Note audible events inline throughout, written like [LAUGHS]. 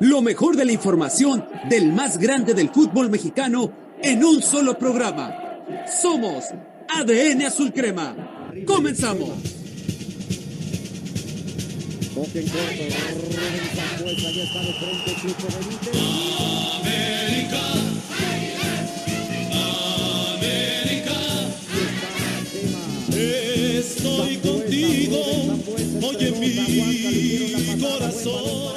Lo mejor de la información del más grande del fútbol mexicano en un solo programa. Somos ADN Azul Crema. Comenzamos. Estoy contigo, oye mi corazón.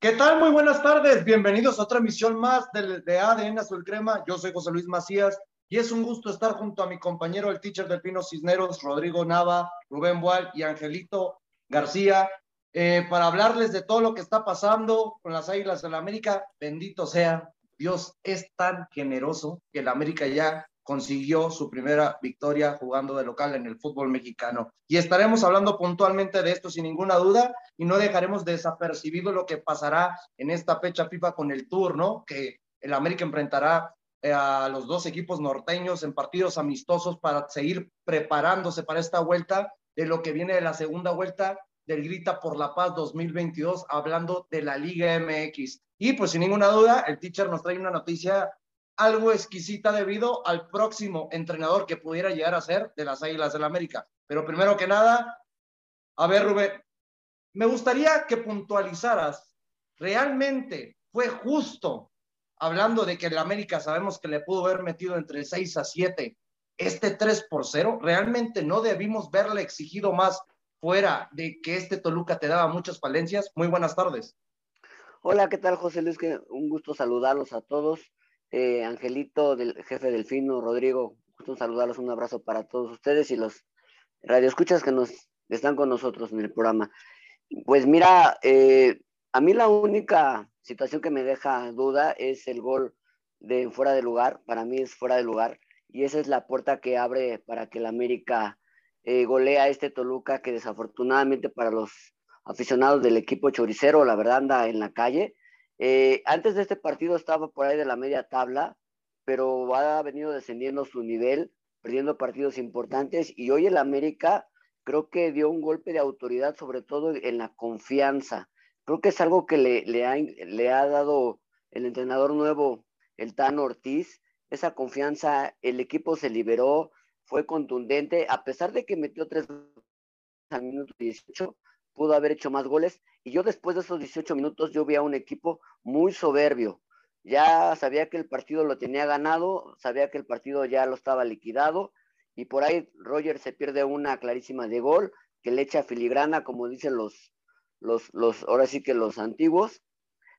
¿Qué tal? Muy buenas tardes. Bienvenidos a otra emisión más de, de ADN Azul Crema. Yo soy José Luis Macías y es un gusto estar junto a mi compañero, el teacher del Pino Cisneros, Rodrigo Nava, Rubén Boal y Angelito García, eh, para hablarles de todo lo que está pasando con las Águilas de la América. Bendito sea, Dios es tan generoso que la América ya consiguió su primera victoria jugando de local en el fútbol mexicano. Y estaremos hablando puntualmente de esto sin ninguna duda y no dejaremos desapercibido lo que pasará en esta fecha FIFA con el Tour, ¿no? Que el América enfrentará eh, a los dos equipos norteños en partidos amistosos para seguir preparándose para esta vuelta de lo que viene de la segunda vuelta del Grita por la Paz 2022, hablando de la Liga MX. Y pues sin ninguna duda, el teacher nos trae una noticia algo exquisita debido al próximo entrenador que pudiera llegar a ser de las Águilas del la América. Pero primero que nada, a ver, Rubén, me gustaría que puntualizaras, ¿realmente fue justo, hablando de que el América sabemos que le pudo haber metido entre 6 a 7, este 3 por 0? ¿Realmente no debimos verle exigido más fuera de que este Toluca te daba muchas falencias? Muy buenas tardes. Hola, ¿qué tal, José Luis? Un gusto saludarlos a todos. Eh, Angelito, del jefe Delfino, Rodrigo, gusto saludarlos, un abrazo para todos ustedes y los radioescuchas que nos están con nosotros en el programa. Pues mira, eh, a mí la única situación que me deja duda es el gol de fuera de lugar, para mí es fuera de lugar, y esa es la puerta que abre para que el América eh, golea a este Toluca que desafortunadamente para los aficionados del equipo choricero, la verdad anda en la calle, eh, antes de este partido estaba por ahí de la media tabla, pero ha venido descendiendo su nivel, perdiendo partidos importantes y hoy el América creo que dio un golpe de autoridad, sobre todo en la confianza. Creo que es algo que le, le, ha, le ha dado el entrenador nuevo, el Tan Ortiz, esa confianza, el equipo se liberó, fue contundente, a pesar de que metió tres al minuto 18, pudo haber hecho más goles. Y yo después de esos 18 minutos, yo vi a un equipo muy soberbio. Ya sabía que el partido lo tenía ganado, sabía que el partido ya lo estaba liquidado. Y por ahí Roger se pierde una clarísima de gol, que le echa filigrana, como dicen los, los, los, ahora sí que los antiguos.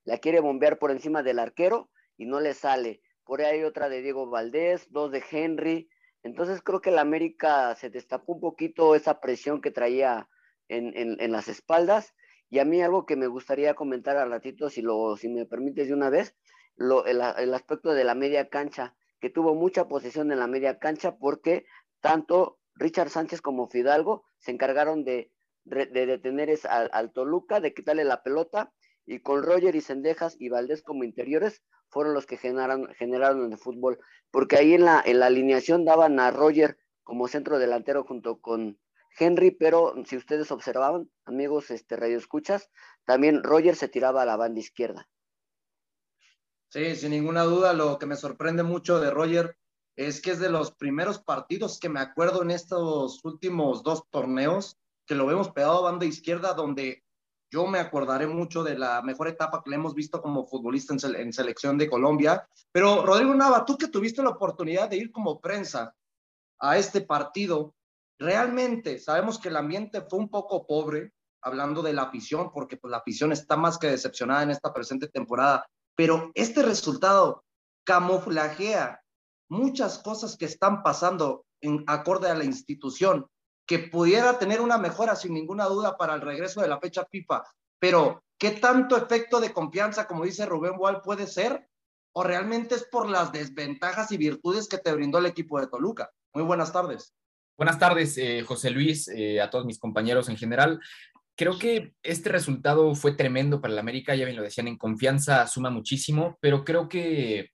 La quiere bombear por encima del arquero y no le sale. Por ahí hay otra de Diego Valdés, dos de Henry. Entonces creo que el América se destapó un poquito esa presión que traía en, las espaldas. Y a mí algo que me gustaría comentar al ratito, si, lo, si me permites de una vez, lo, el, aspecto de la media cancha, que tuvo mucha posesión en la media cancha porque tanto Richard Sánchez como Fidalgo se encargaron de, de detener al, al, Toluca, de quitarle la pelota, y con Roger y Sendejas y Valdés como interiores fueron los que generaron, generaron el fútbol, porque ahí en la, en la alineación daban a Roger como centro delantero junto con, Henry, pero si ustedes observaban, amigos este, radio escuchas, también Roger se tiraba a la banda izquierda. Sí, sin ninguna duda, lo que me sorprende mucho de Roger es que es de los primeros partidos que me acuerdo en estos últimos dos torneos, que lo vemos pegado a banda izquierda, donde yo me acordaré mucho de la mejor etapa que le hemos visto como futbolista en, en selección de Colombia. Pero Rodrigo Nava, tú que tuviste la oportunidad de ir como prensa a este partido, Realmente sabemos que el ambiente fue un poco pobre, hablando de la afición, porque pues, la afición está más que decepcionada en esta presente temporada, pero este resultado camuflajea muchas cosas que están pasando en acorde a la institución, que pudiera tener una mejora sin ninguna duda para el regreso de la fecha FIFA, pero ¿qué tanto efecto de confianza, como dice Rubén Wall, puede ser? ¿O realmente es por las desventajas y virtudes que te brindó el equipo de Toluca? Muy buenas tardes. Buenas tardes, eh, José Luis, eh, a todos mis compañeros en general. Creo que este resultado fue tremendo para el América, ya bien lo decían, en confianza suma muchísimo, pero creo que,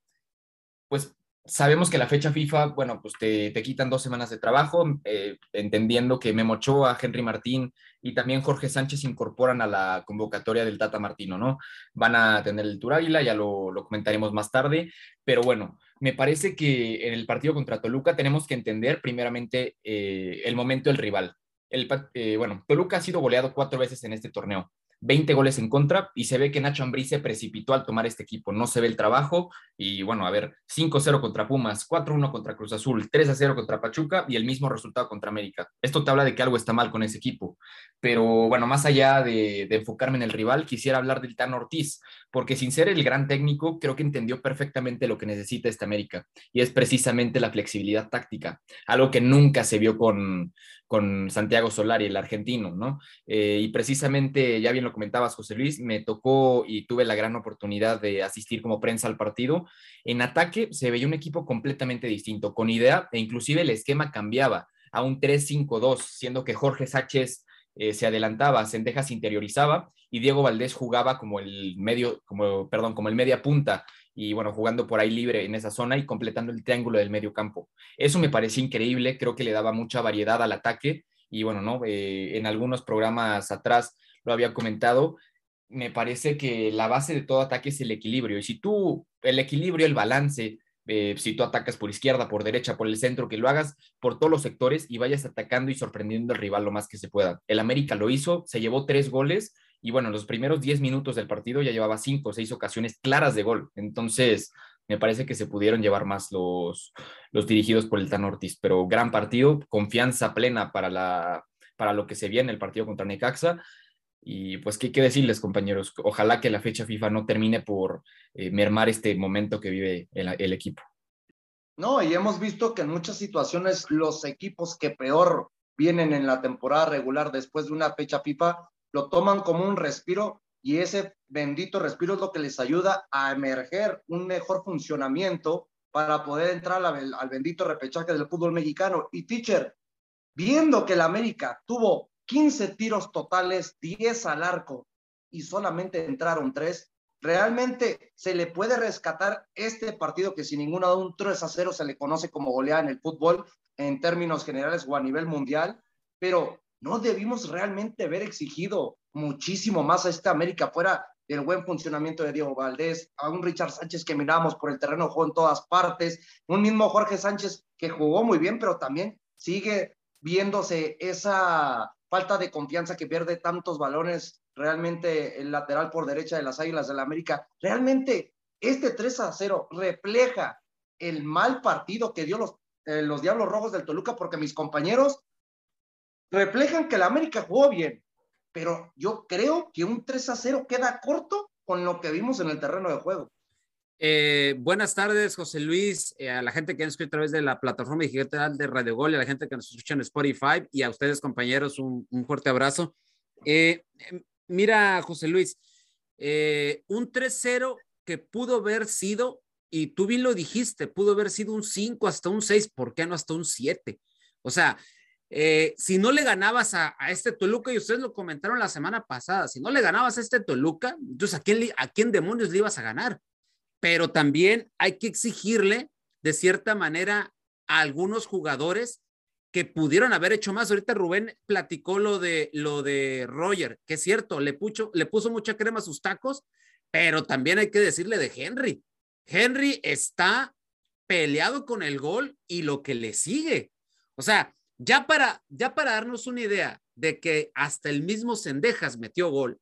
pues, sabemos que la fecha FIFA, bueno, pues te, te quitan dos semanas de trabajo, eh, entendiendo que Memo Ochoa, Henry Martín y también Jorge Sánchez incorporan a la convocatoria del Tata Martino, ¿no? Van a tener el Tour Águila, ya lo, lo comentaremos más tarde, pero bueno, me parece que en el partido contra Toluca tenemos que entender primeramente eh, el momento del rival. El, eh, bueno, Toluca ha sido goleado cuatro veces en este torneo. 20 goles en contra y se ve que Nacho Ambriz se precipitó al tomar este equipo. No se ve el trabajo y bueno, a ver, 5-0 contra Pumas, 4-1 contra Cruz Azul, 3-0 contra Pachuca y el mismo resultado contra América. Esto te habla de que algo está mal con ese equipo. Pero bueno, más allá de, de enfocarme en el rival, quisiera hablar del Tan Ortiz, porque sin ser el gran técnico, creo que entendió perfectamente lo que necesita esta América y es precisamente la flexibilidad táctica, algo que nunca se vio con, con Santiago Solari, el argentino, ¿no? Eh, y precisamente, ya bien lo comentabas, José Luis, me tocó y tuve la gran oportunidad de asistir como prensa al partido. En ataque se veía un equipo completamente distinto, con idea e inclusive el esquema cambiaba a un 3-5-2, siendo que Jorge Sánchez eh, se adelantaba, Sendejas interiorizaba y Diego Valdés jugaba como el medio, como, perdón, como el media punta y bueno, jugando por ahí libre en esa zona y completando el triángulo del medio campo. Eso me parecía increíble, creo que le daba mucha variedad al ataque y bueno, ¿no? Eh, en algunos programas atrás lo había comentado, me parece que la base de todo ataque es el equilibrio y si tú, el equilibrio, el balance, eh, si tú atacas por izquierda, por derecha, por el centro, que lo hagas por todos los sectores y vayas atacando y sorprendiendo al rival lo más que se pueda. El América lo hizo, se llevó tres goles y bueno, en los primeros 10 minutos del partido ya llevaba cinco o seis ocasiones claras de gol. Entonces, me parece que se pudieron llevar más los, los dirigidos por el Tan Ortiz, pero gran partido, confianza plena para, la, para lo que se viene el partido contra Necaxa. Y pues, ¿qué, qué decirles, compañeros? Ojalá que la fecha FIFA no termine por eh, mermar este momento que vive el, el equipo. No, y hemos visto que en muchas situaciones los equipos que peor vienen en la temporada regular después de una fecha FIFA lo toman como un respiro y ese bendito respiro es lo que les ayuda a emerger un mejor funcionamiento para poder entrar al, al bendito repechaje del fútbol mexicano. Y teacher, viendo que el América tuvo 15 tiros totales, 10 al arco y solamente entraron 3, realmente se le puede rescatar este partido que sin ninguna duda un 3 a 0 se le conoce como goleada en el fútbol en términos generales o a nivel mundial, pero no debimos realmente haber exigido muchísimo más a esta América fuera del buen funcionamiento de Diego Valdés, a un Richard Sánchez que miramos por el terreno, jugó en todas partes, un mismo Jorge Sánchez que jugó muy bien, pero también sigue viéndose esa falta de confianza que pierde tantos balones realmente el lateral por derecha de las Águilas del la América. Realmente este 3 a 0 refleja el mal partido que dio los, eh, los Diablos Rojos del Toluca porque mis compañeros reflejan que la América jugó bien, pero yo creo que un 3 a 0 queda corto con lo que vimos en el terreno de juego. Eh, buenas tardes, José Luis, eh, a la gente que ha escrito a través de la plataforma digital de Radio Gol, a la gente que nos escucha en Spotify y a ustedes, compañeros, un, fuerte abrazo. Eh, mira, José Luis, un 3-0 que pudo haber sido, y tú bien lo dijiste, pudo haber sido un 5 hasta un 6, ¿por qué no hasta un 7? O sea, si no le ganabas a, a, este Toluca, y ustedes lo comentaron la semana pasada, si no le ganabas a este Toluca, entonces ¿a quién, a quién demonios le ibas a ganar? Pero también hay que exigirle, de cierta manera, a algunos jugadores que pudieron haber hecho más. Ahorita Rubén platicó lo de, lo de Roger, que es cierto, le, pucho, le puso mucha crema a sus tacos, pero también hay que decirle de Henry. Henry está peleado con el gol y lo que le sigue. O sea, ya para, ya para darnos una idea de que hasta el mismo Cendejas metió gol,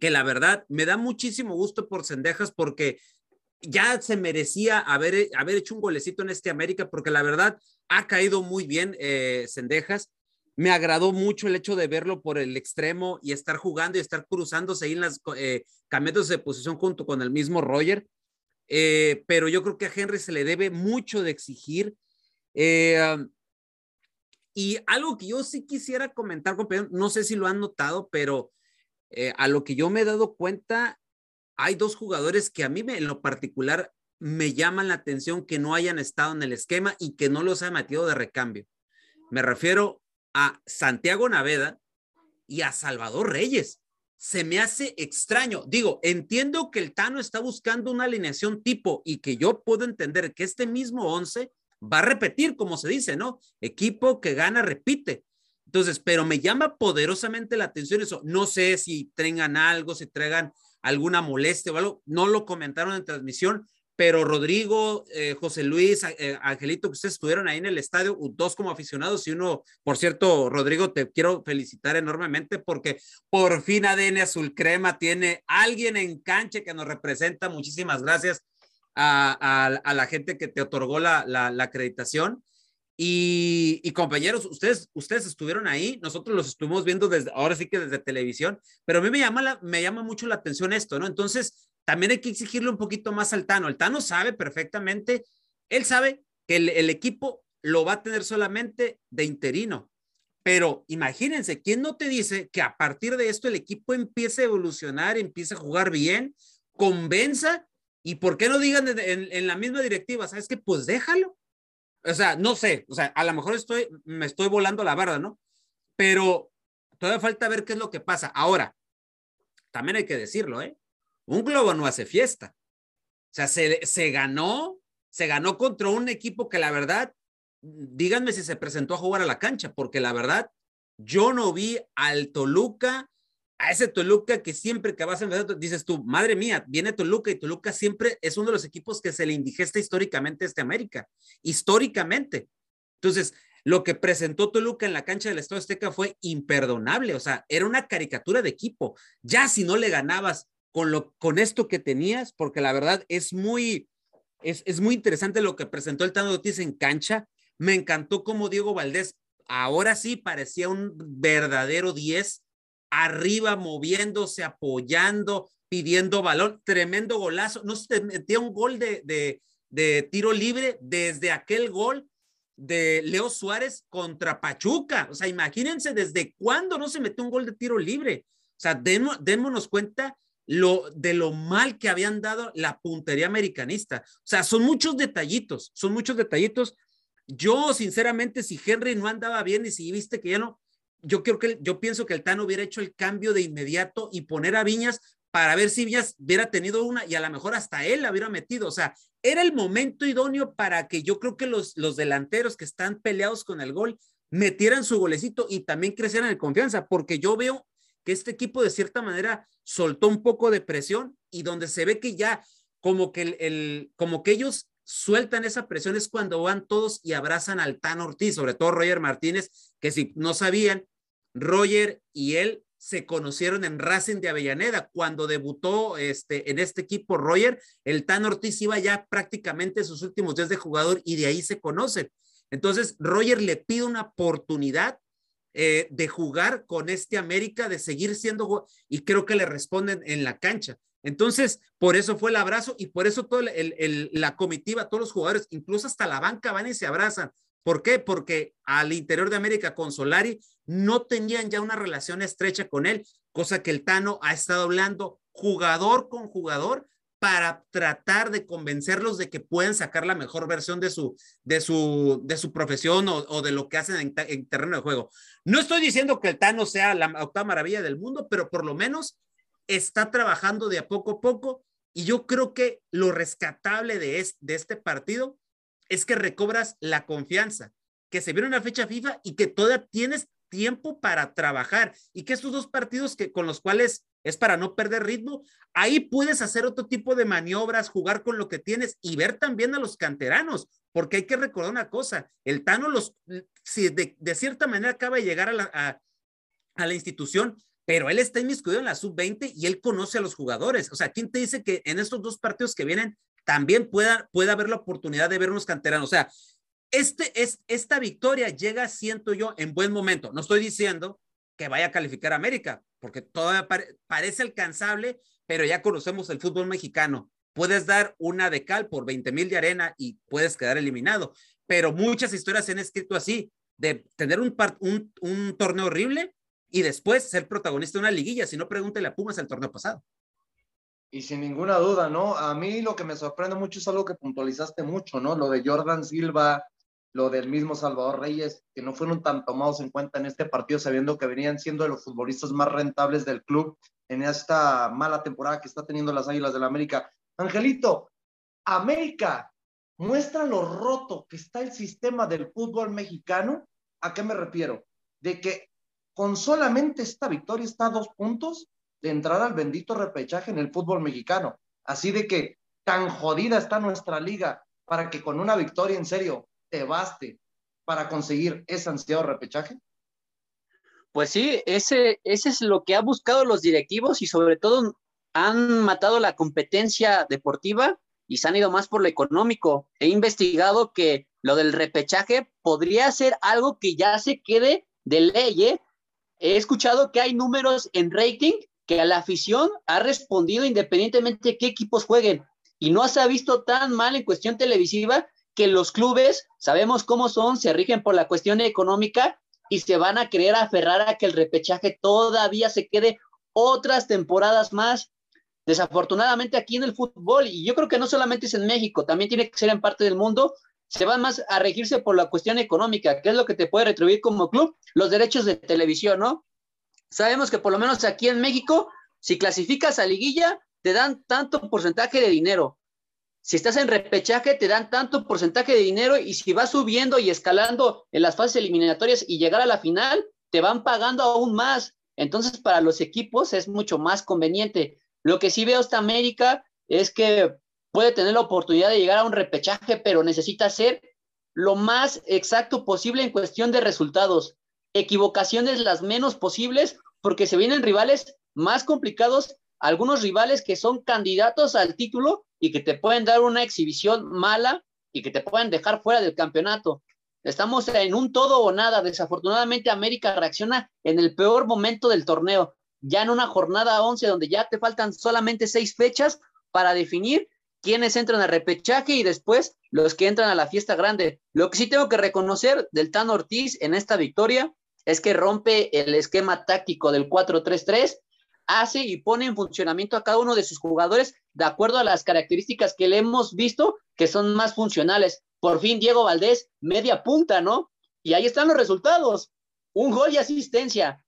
que la verdad me da muchísimo gusto por Cendejas porque ya se merecía haber, haber hecho un golecito en este América porque la verdad ha caído muy bien eh, Cendejas. Me agradó mucho el hecho de verlo por el extremo y estar jugando y estar cruzándose ahí en las eh, de posición junto con el mismo Roger. Eh, pero yo creo que a Henry se le debe mucho de exigir. Eh, y algo que yo sí quisiera comentar, compañero, no sé si lo han notado, pero a lo que yo me he dado cuenta, hay dos jugadores que a mí me, en lo particular me llaman la atención que no hayan estado en el esquema y que no los haya metido de recambio. Me refiero a Santiago Naveda y a Salvador Reyes. se me hace extraño. Digo, entiendo que el Tano está buscando una alineación tipo y que yo puedo entender que este mismo 11 va a repetir, como se dice, ¿no? Equipo que gana, repite. Entonces, pero me llama poderosamente la atención eso. No sé si tengan algo, si traigan alguna molestia o algo. No lo comentaron en transmisión, pero Rodrigo, eh, José Luis, eh, Angelito, que ustedes estuvieron ahí en el estadio, dos como aficionados y uno, por cierto, Rodrigo, te quiero felicitar enormemente porque por fin ADN Azul Crema tiene alguien en cancha que nos representa. Muchísimas gracias a, la gente que te otorgó la, acreditación. Y, compañeros, ustedes, ustedes estuvieron ahí, nosotros los estuvimos viendo desde, ahora sí que desde televisión, pero a mí me llama, me llama mucho la atención esto, ¿no? Entonces, también hay que exigirle un poquito más al Tano. El Tano sabe perfectamente, él sabe que el, equipo lo va a tener solamente de interino. Pero imagínense, ¿quién no te dice que a partir de esto el equipo empiece a evolucionar, empiece a jugar bien, convenza y por qué no digan en, la misma directiva, ¿sabes qué? Pues déjalo. O sea, no sé, o sea, a lo mejor estoy, me estoy volando la verdad, ¿no? Pero todavía falta ver qué es lo que pasa. Ahora, también hay que decirlo, ¿eh? Un globo no hace fiesta. O sea, se, se ganó, se ganó contra un equipo que la verdad, díganme si se presentó a jugar a la cancha, porque la verdad, yo no vi al Toluca, a ese Toluca que siempre que vas a empezar, dices tú, madre mía, viene Toluca y Toluca siempre es uno de los equipos que se le indigesta históricamente este América, históricamente. Entonces, lo que presentó Toluca en la cancha del Estado Azteca fue imperdonable, o sea, era una caricatura de equipo. Ya si no le ganabas con, lo, con esto que tenías, porque la verdad es muy, es, es muy interesante lo que presentó el Tano Ortiz en cancha. Me encantó cómo Diego Valdés ahora sí parecía un verdadero 10, arriba moviéndose, apoyando, pidiendo balón, tremendo golazo. No se metía un gol de, de, de tiro libre desde aquel gol de Leo Suárez contra Pachuca. O sea, imagínense desde cuándo no se metió un gol de tiro libre. O sea, démonos cuenta lo, de lo mal que habían dado la puntería americanista. O sea, son muchos detallitos, son muchos detallitos. Yo, sinceramente, si Henry no andaba bien y si viste que ya no, yo creo que yo pienso que el Tano hubiera hecho el cambio de inmediato y poner a Viñas para ver si Viñas hubiera tenido una y a lo mejor hasta él la hubiera metido. O sea, era el momento idóneo para que yo creo que los, los delanteros que están peleados con el gol metieran su golecito y también crecieran en confianza, porque yo veo que este equipo de cierta manera soltó un poco de presión y donde se ve que ya como que el, como que ellos sueltan esa presión es cuando van todos y abrazan al Tan Ortiz, sobre todo Roger Martínez, que si no sabían, Roger y él se conocieron en Racing de Avellaneda. Cuando debutó este, en este equipo Roger, el Tan Ortiz iba ya prácticamente sus últimos días de jugador y de ahí se conocen. Entonces, Roger le pide una oportunidad eh, de jugar con este América, de seguir siendo, y creo que le responden en la cancha. Entonces, por eso fue el abrazo y por eso toda la comitiva, todos los jugadores, incluso hasta la banca van y se abrazan. ¿Por qué? Porque al interior de América con Solari no tenían ya una relación estrecha con él, cosa que el Tano ha estado hablando jugador con jugador para tratar de convencerlos de que pueden sacar la mejor versión de su, de su, de su profesión o, de lo que hacen en, terreno de juego. No estoy diciendo que el Tano sea la octava maravilla del mundo, pero por lo menos está trabajando de a poco a poco y yo creo que lo rescatable de, de este partido es que recobras la confianza, que se viene una fecha FIFA y que todavía tienes tiempo para trabajar y que estos dos partidos que, con los cuales es para no perder ritmo. Ahí puedes hacer otro tipo de maniobras, jugar con lo que tienes y ver también a los canteranos, porque hay que recordar una cosa, el Tano los, si de, cierta manera acaba de llegar a la, a, la institución, pero él está inmiscuido en la sub-20 y él conoce a los jugadores. O sea, ¿quién te dice que en estos dos partidos que vienen también pueda, pueda haber la oportunidad de ver unos canteranos? O sea, este, es, esta victoria llega, siento yo, en buen momento. No estoy diciendo que vaya a calificar a América, porque todavía parece alcanzable, pero ya conocemos el fútbol mexicano. Puedes dar una de cal por 20 mil de arena y puedes quedar eliminado, pero muchas historias se han escrito así, de tener un, torneo horrible y después ser protagonista de una liguilla. Si no, pregúntele a Pumas el torneo pasado. Y sin ninguna duda, ¿no? A mí lo que me sorprende mucho es algo que puntualizaste mucho, ¿no? Lo de Jordan Silva, lo del mismo Salvador Reyes, que no fueron tan tomados en cuenta en este partido, sabiendo que venían siendo de los futbolistas más rentables del club en esta mala temporada que está teniendo las Águilas del la América. Angelito, América muestra lo roto que está el sistema del fútbol mexicano. ¿A qué me refiero? De que con solamente esta victoria está a dos puntos de entrar al bendito repechaje en el fútbol mexicano. Así de que tan jodida está nuestra liga para que con una victoria en serio te baste para conseguir ese ansiado repechaje. Pues sí, ese, ese es lo que han buscado los directivos y sobre todo han matado la competencia deportiva y se han ido más por lo económico. He investigado que lo del repechaje podría ser algo que ya se quede de ley. ¿eh? He escuchado que hay números en rating que a la afición ha respondido independientemente de qué equipos jueguen y no se ha visto tan mal en cuestión televisiva que los clubes, sabemos cómo son, se rigen por la cuestión económica y se van a querer aferrar a que el repechaje todavía se quede otras temporadas más. Desafortunadamente aquí en el fútbol, y yo creo que no solamente es en México, también tiene que ser en parte del mundo, se van más a regirse por la cuestión económica, que es lo que te puede retribuir como club, los derechos de televisión, ¿no? Sabemos que por lo menos aquí en México, si clasificas a liguilla, te dan tanto porcentaje de dinero. Si estás en repechaje, te dan tanto porcentaje de dinero y si vas subiendo y escalando en las fases eliminatorias y llegar a la final, te van pagando aún más. Entonces, para los equipos es mucho más conveniente. Lo que sí veo esta América es que puede tener la oportunidad de llegar a un repechaje, pero necesita ser lo más exacto posible en cuestión de resultados. Equivocaciones las menos posibles, porque se vienen rivales más complicados algunos rivales que son candidatos al título y que te pueden dar una exhibición mala y que te pueden dejar fuera del campeonato. Estamos en un todo o nada. Desafortunadamente América reacciona en el peor momento del torneo, ya en una jornada 11 donde ya te faltan solamente seis fechas para definir quiénes entran al repechaje y después los que entran a la fiesta grande. Lo que sí tengo que reconocer del Tan Ortiz en esta victoria es que rompe el esquema táctico del 4-3-3 hace y pone en funcionamiento a cada uno de sus jugadores de acuerdo a las características que le hemos visto que son más funcionales. Por fin Diego Valdés, media punta, ¿no? Y ahí están los resultados. Un gol y asistencia.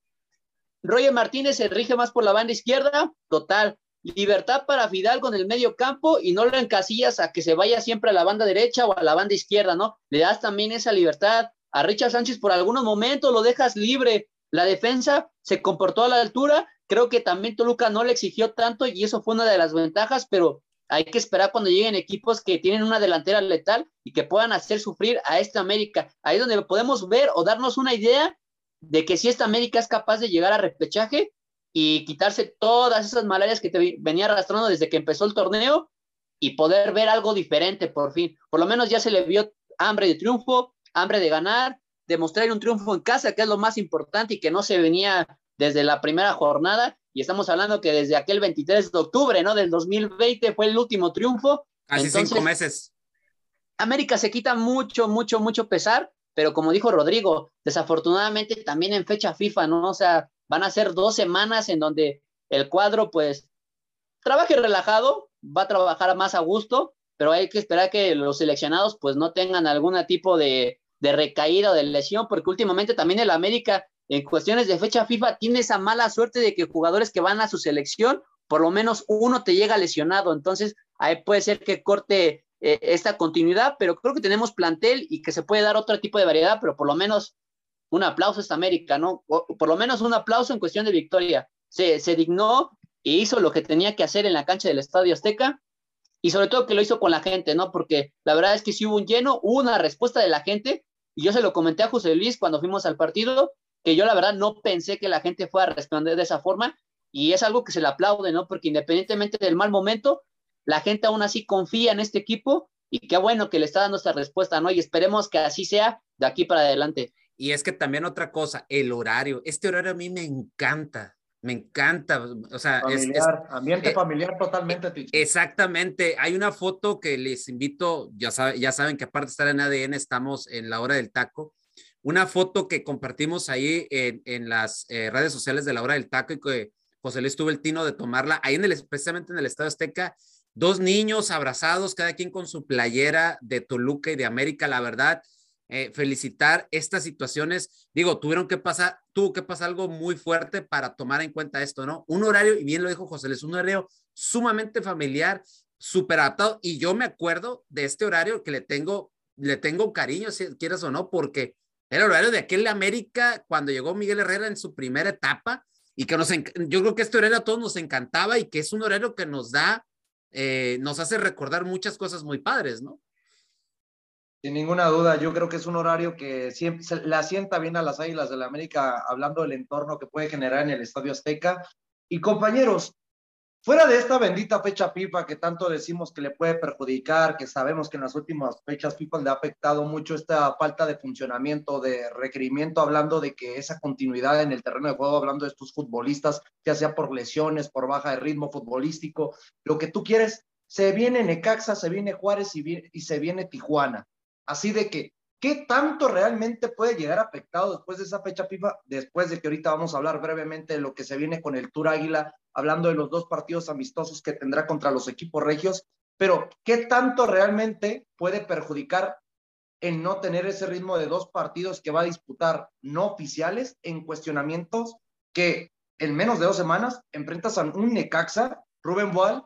Roger Martínez se rige más por la banda izquierda, total. Libertad para Fidalgo en el medio campo y no lo encasillas a que se vaya siempre a la banda derecha o a la banda izquierda, ¿no? Le das también esa libertad. A Richard Sánchez por algunos momentos lo dejas libre. La defensa se comportó a la altura Creo que también Toluca no le exigió tanto y eso fue una de las ventajas, pero hay que esperar cuando lleguen equipos que tienen una delantera letal y que puedan hacer sufrir a esta América. Ahí es donde podemos ver o darnos una idea de que si esta América es capaz de llegar a repechaje y quitarse todas esas malarias que te venía arrastrando desde que empezó el torneo y poder ver algo diferente por fin. Por lo menos ya se le vio hambre de triunfo, hambre de ganar, demostrar un triunfo en casa, que es lo más importante y que no se venía desde la primera jornada y estamos hablando que desde aquel 23 de octubre, ¿no? Del 2020 fue el último triunfo. Casi cinco meses. América se quita mucho, mucho, mucho pesar, pero como dijo Rodrigo, desafortunadamente también en fecha FIFA, ¿no? O sea, van a ser dos semanas en donde el cuadro, pues, trabaje relajado, va a trabajar más a gusto, pero hay que esperar que los seleccionados, pues, no tengan algún tipo de, de recaída o de lesión, porque últimamente también el América en cuestiones de fecha FIFA tiene esa mala suerte de que jugadores que van a su selección, por lo menos uno te llega lesionado. Entonces, ahí puede ser que corte eh, esta continuidad, pero creo que tenemos plantel y que se puede dar otro tipo de variedad, pero por lo menos un aplauso a esta América, ¿no? por lo menos un aplauso en cuestión de victoria. Se, se dignó e hizo lo que tenía que hacer en la cancha del Estadio Azteca y sobre todo que lo hizo con la gente, ¿no? Porque la verdad es que si hubo un lleno, hubo una respuesta de la gente y yo se lo comenté a José Luis cuando fuimos al partido que yo la verdad no pensé que la gente fuera a responder de esa forma y es algo que se le aplaude, ¿no? Porque independientemente del mal momento, la gente aún así confía en este equipo y qué bueno que le está dando esta respuesta, ¿no? Y esperemos que así sea de aquí para adelante. Y es que también otra cosa, el horario. Este horario a mí me encanta, me encanta. O sea, es, ambiente eh, familiar totalmente. Exactamente. Hay una foto que les invito, ya, ya saben que aparte de estar en ADN, estamos en la hora del taco una foto que compartimos ahí en, las eh, redes sociales de la hora del taco y que José Luis tuvo el tino de tomarla ahí en el, precisamente en el Estado Azteca. Dos niños abrazados, cada quien con su playera de Toluca y de América. La verdad, eh, felicitar estas situaciones. Digo, tuvieron que pasar, tuvo que pasar algo muy fuerte para tomar en cuenta esto, ¿no? Un horario, y bien lo dijo José es un horario sumamente familiar, súper adaptado. Y yo me acuerdo de este horario que le tengo, le tengo cariño, si quieres o no, porque era el horario de aquel América cuando llegó Miguel Herrera en su primera etapa y que nos, yo creo que este horario a todos nos encantaba y que es un horario que nos da, eh, nos hace recordar muchas cosas muy padres, ¿no? Sin ninguna duda, yo creo que es un horario que siempre se, asienta bien a las Águilas de la América, hablando del entorno que puede generar en el Estadio Azteca. Y compañeros, fuera de esta bendita fecha FIFA que tanto decimos que le puede perjudicar, que sabemos que en las últimas fechas FIFA le ha afectado mucho esta falta de funcionamiento, de requerimiento, hablando de que esa continuidad en el terreno de juego, hablando de estos futbolistas, ya sea por lesiones, por baja de ritmo futbolístico, lo que tú quieres, se viene Necaxa, se viene Juárez y se viene Tijuana Así de que, ¿qué tanto realmente puede llegar afectado después de esa fecha FIFA? Después de que ahorita vamos a hablar brevemente de lo que se viene con el Tour Águila, hablando de los dos partidos amistosos que tendrá contra los equipos regios, pero ¿qué tanto realmente puede perjudicar en no tener ese ritmo de dos partidos que va a disputar no oficiales en cuestionamientos que en menos de dos semanas enfrentas a un Necaxa, Rubén Boal,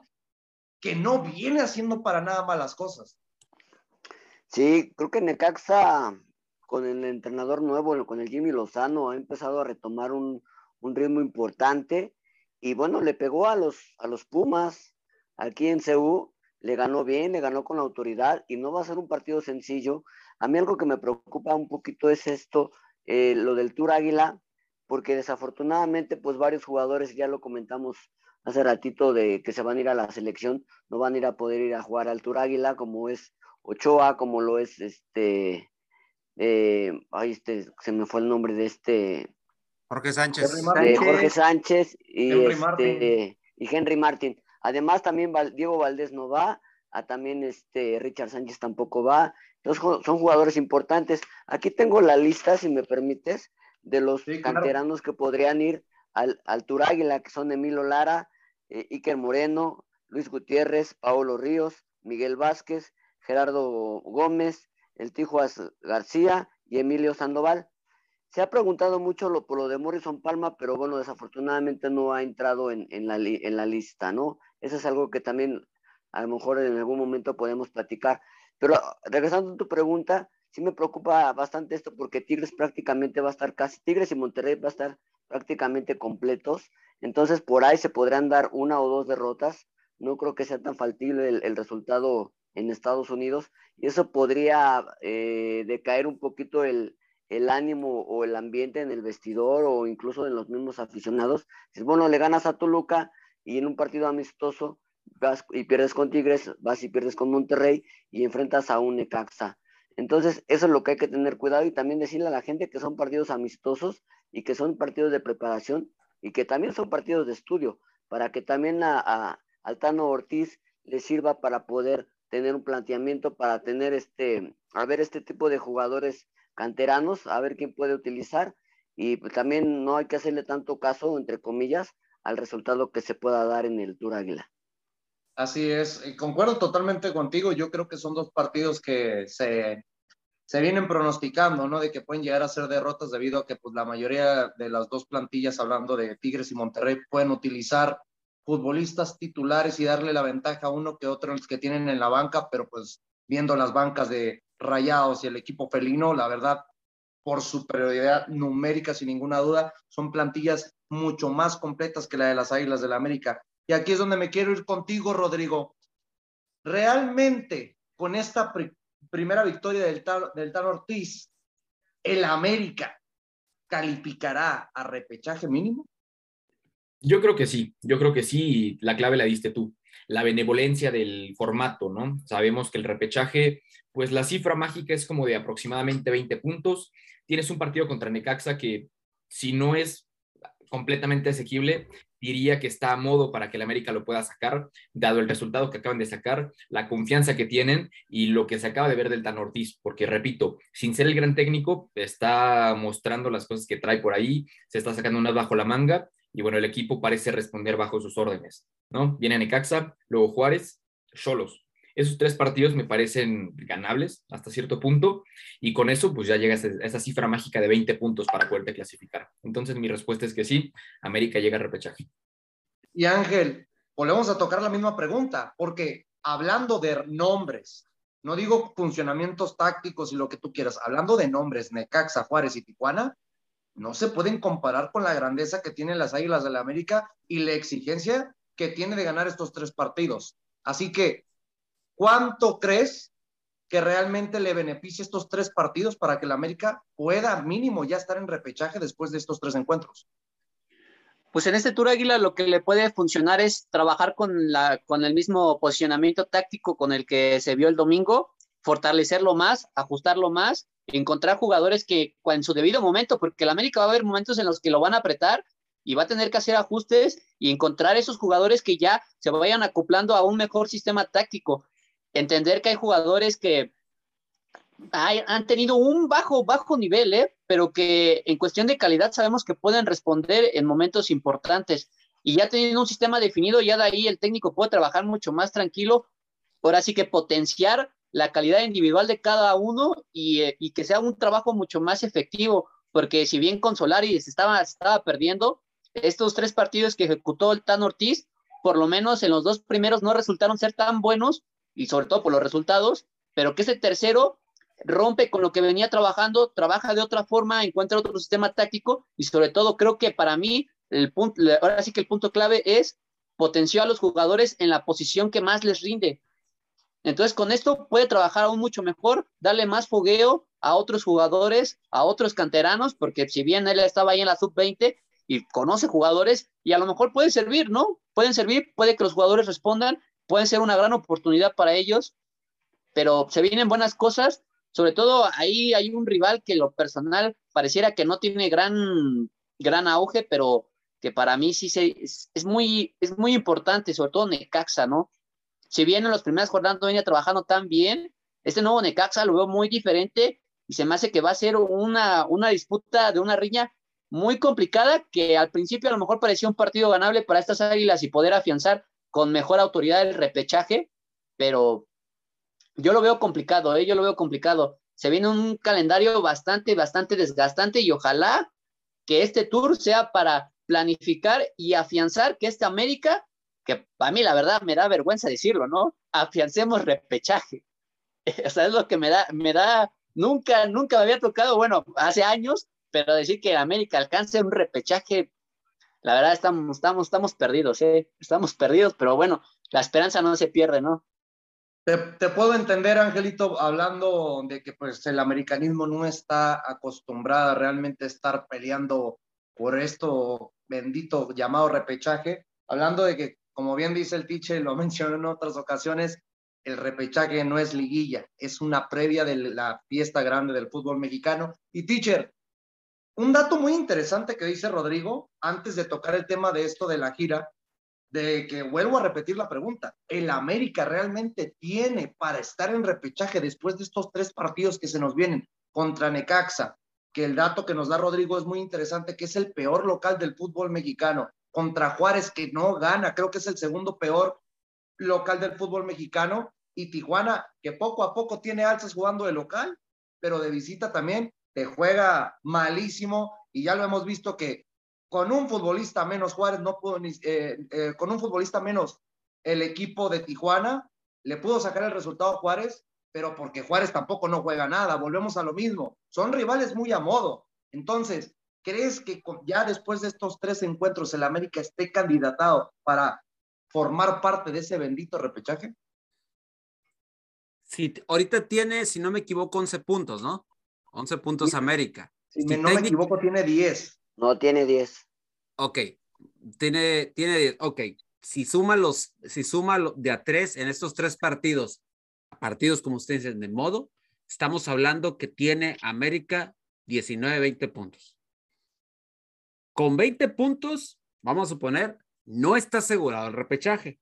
que no viene haciendo para nada malas cosas. Sí, creo que Necaxa, con el entrenador nuevo, con el Jimmy Lozano, ha empezado a retomar un, ritmo importante y bueno, le pegó a los, a los Pumas aquí en CU, le ganó bien, le ganó con autoridad y no va a ser un partido sencillo. A mí algo que me preocupa un poquito es esto, eh, lo del Tour Águila, porque desafortunadamente pues varios jugadores, ya lo comentamos hace ratito, de que se van a ir a la selección, no van a ir a poder ir a jugar al Tour Águila, como es Ochoa, como lo es este, eh, ay, este, se me fue el nombre de este. Jorge Sánchez. De Jorge Sánchez y Henry, este, y Henry Martin. Además, también Diego Valdés no va, a también este Richard Sánchez tampoco va. Entonces, son jugadores importantes. Aquí tengo la lista, si me permites, de los canteranos que podrían ir al, al Águila, que son Emilio Lara, eh, Iker Moreno, Luis Gutiérrez, Paolo Ríos, Miguel Vázquez, Gerardo Gómez, el Tijuas García y Emilio Sandoval. Se ha preguntado mucho lo, por lo de Morrison Palma, pero bueno, desafortunadamente no ha entrado en, la, en la lista, ¿no? Eso es algo que también a lo mejor en algún momento podemos platicar. Pero regresando a tu pregunta, sí me preocupa bastante esto porque Tigres prácticamente va a estar casi, Tigres y Monterrey va a estar prácticamente completos. Entonces por ahí se podrán dar una o dos derrotas. No creo que sea tan faltible el resultado en Estados Unidos y eso podría eh, decaer un poquito el, ánimo o el ambiente en el vestidor o incluso en los mismos aficionados. Si bueno, le ganas a Toluca y en un partido amistoso vas y pierdes con Tigres, vas y pierdes con Monterrey y enfrentas a un Necaxa. Entonces, eso es lo que hay que tener cuidado y también decirle a la gente que son partidos amistosos y que son partidos de preparación y que también son partidos de estudio, para que también a, a Altano Ortiz le sirva para poder tener un planteamiento para tener este, a ver este tipo de jugadores canteranos, a ver quién puede utilizar y pues, también no hay que hacerle tanto caso, entre comillas, al resultado que se pueda dar en el Tour Águila. Así es, concuerdo totalmente contigo, yo creo que son dos partidos que se, se vienen pronosticando, ¿no? De que pueden llegar a ser derrotas debido a que pues la mayoría de las dos plantillas, hablando de Tigres y Monterrey, pueden utilizar futbolistas titulares y darle la ventaja a uno que otro los que tienen en la banca, pero pues viendo las bancas de Rayados y el equipo felino, la verdad, por superioridad numérica, sin ninguna duda, son plantillas mucho más completas que la de las Águilas del la América. Y aquí es donde me quiero ir contigo, Rodrigo. Realmente, con esta primera victoria del tal, del tal Ortiz, el América calificará a repechaje mínimo? Yo creo que sí, yo creo que sí, la clave la diste tú, la benevolencia del formato, ¿no? Sabemos que el repechaje, pues la cifra mágica es como de aproximadamente 20 puntos. Tienes un partido contra Necaxa que si no es completamente asequible, diría que está a modo para que el América lo pueda sacar, dado el resultado que acaban de sacar, la confianza que tienen y lo que se acaba de ver del Tan Ortiz, porque repito, sin ser el gran técnico, está mostrando las cosas que trae por ahí, se está sacando unas bajo la manga y bueno, el equipo parece responder bajo sus órdenes, ¿no? Viene Necaxa, luego Juárez, Cholos. Esos tres partidos me parecen ganables hasta cierto punto y con eso pues ya llegas a esa cifra mágica de 20 puntos para poderte clasificar. Entonces mi respuesta es que sí, América llega a repechaje. Y Ángel, volvemos a tocar la misma pregunta, porque hablando de nombres, no digo funcionamientos tácticos y lo que tú quieras, hablando de nombres, Necaxa, Juárez y Tijuana, no se pueden comparar con la grandeza que tienen las Águilas de la América y la exigencia que tiene de ganar estos tres partidos. Así que, ¿cuánto crees que realmente le beneficie estos tres partidos para que la América pueda mínimo ya estar en repechaje después de estos tres encuentros? Pues en este Tour Águila lo que le puede funcionar es trabajar con, la, con el mismo posicionamiento táctico con el que se vio el domingo, fortalecerlo más, ajustarlo más, encontrar jugadores que en su debido momento, porque el América va a haber momentos en los que lo van a apretar y va a tener que hacer ajustes y encontrar esos jugadores que ya se vayan acoplando a un mejor sistema táctico. Entender que hay jugadores que han tenido un bajo, bajo nivel, ¿eh? pero que en cuestión de calidad sabemos que pueden responder en momentos importantes. Y ya teniendo un sistema definido, ya de ahí el técnico puede trabajar mucho más tranquilo. Ahora sí que potenciar la calidad individual de cada uno y, eh, y que sea un trabajo mucho más efectivo. Porque si bien con Solari se estaba, estaba perdiendo, estos tres partidos que ejecutó el Tan Ortiz, por lo menos en los dos primeros no resultaron ser tan buenos, y sobre todo por los resultados, pero que ese tercero rompe con lo que venía trabajando, trabaja de otra forma, encuentra otro sistema táctico y sobre todo creo que para mí el punto, ahora sí que el punto clave es potenció a los jugadores en la posición que más les rinde. Entonces con esto puede trabajar aún mucho mejor, darle más fogueo a otros jugadores, a otros canteranos, porque si bien él estaba ahí en la sub-20 y conoce jugadores y a lo mejor puede servir, ¿no? Pueden servir, puede que los jugadores respondan, puede ser una gran oportunidad para ellos, pero se vienen buenas cosas sobre todo ahí hay un rival que lo personal pareciera que no tiene gran, gran auge, pero que para mí sí se, es, muy, es muy importante, sobre todo Necaxa, ¿no? Si bien en las primeras jornadas no venía trabajando tan bien, este nuevo Necaxa lo veo muy diferente y se me hace que va a ser una, una disputa de una riña muy complicada que al principio a lo mejor parecía un partido ganable para estas águilas y poder afianzar con mejor autoridad el repechaje, pero yo lo veo complicado, ¿eh? yo lo veo complicado. Se viene un calendario bastante, bastante desgastante y ojalá que este tour sea para planificar y afianzar que esta América, que para mí la verdad me da vergüenza decirlo, ¿no? Afiancemos repechaje. [LAUGHS] o es lo que me da, me da, nunca, nunca me había tocado, bueno, hace años, pero decir que América alcance un repechaje, la verdad estamos, estamos, estamos perdidos, ¿eh? Estamos perdidos, pero bueno, la esperanza no se pierde, ¿no? Te, puedo entender, Angelito, hablando de que pues el americanismo no está acostumbrado a realmente estar peleando por esto bendito llamado repechaje, hablando de que, como bien dice el teacher, lo [LAUGHS] mencionó en otras ocasiones, el repechaje no es liguilla, es una previa de la fiesta grande del fútbol mexicano. Y teacher, un dato muy interesante que dice Rodrigo, antes de tocar el tema de esto de la gira, de que vuelvo a repetir la pregunta, ¿el América realmente tiene para estar en repechaje después de estos tres partidos que se nos vienen contra Necaxa? Que el dato que nos da Rodrigo es muy interesante, que es el peor local del fútbol mexicano, contra Juárez que no gana, creo que es el segundo peor local del fútbol mexicano, y Tijuana que poco a poco tiene alzas jugando de local, pero de visita también te juega malísimo y ya lo hemos visto que con un futbolista menos Juárez no pudo ni, eh, eh, con un futbolista menos el equipo de Tijuana le pudo sacar el resultado a Juárez, pero porque Juárez tampoco no juega nada, volvemos a lo mismo, son rivales muy a modo. Entonces, ¿crees que ya después de estos tres encuentros el América esté candidatado para formar parte de ese bendito repechaje? Sí, ahorita tiene, si no me equivoco, 11 puntos, ¿no? 11 puntos América. Si, no me equivoco, tiene 10. No, tiene 10. Ok, tiene, tiene 10. Ok, si suma los, si suma de a tres en estos tres partidos, partidos como ustedes dicen de modo, estamos hablando que tiene América 19, 20 puntos. Con 20 puntos, vamos a suponer, no está asegurado el repechaje.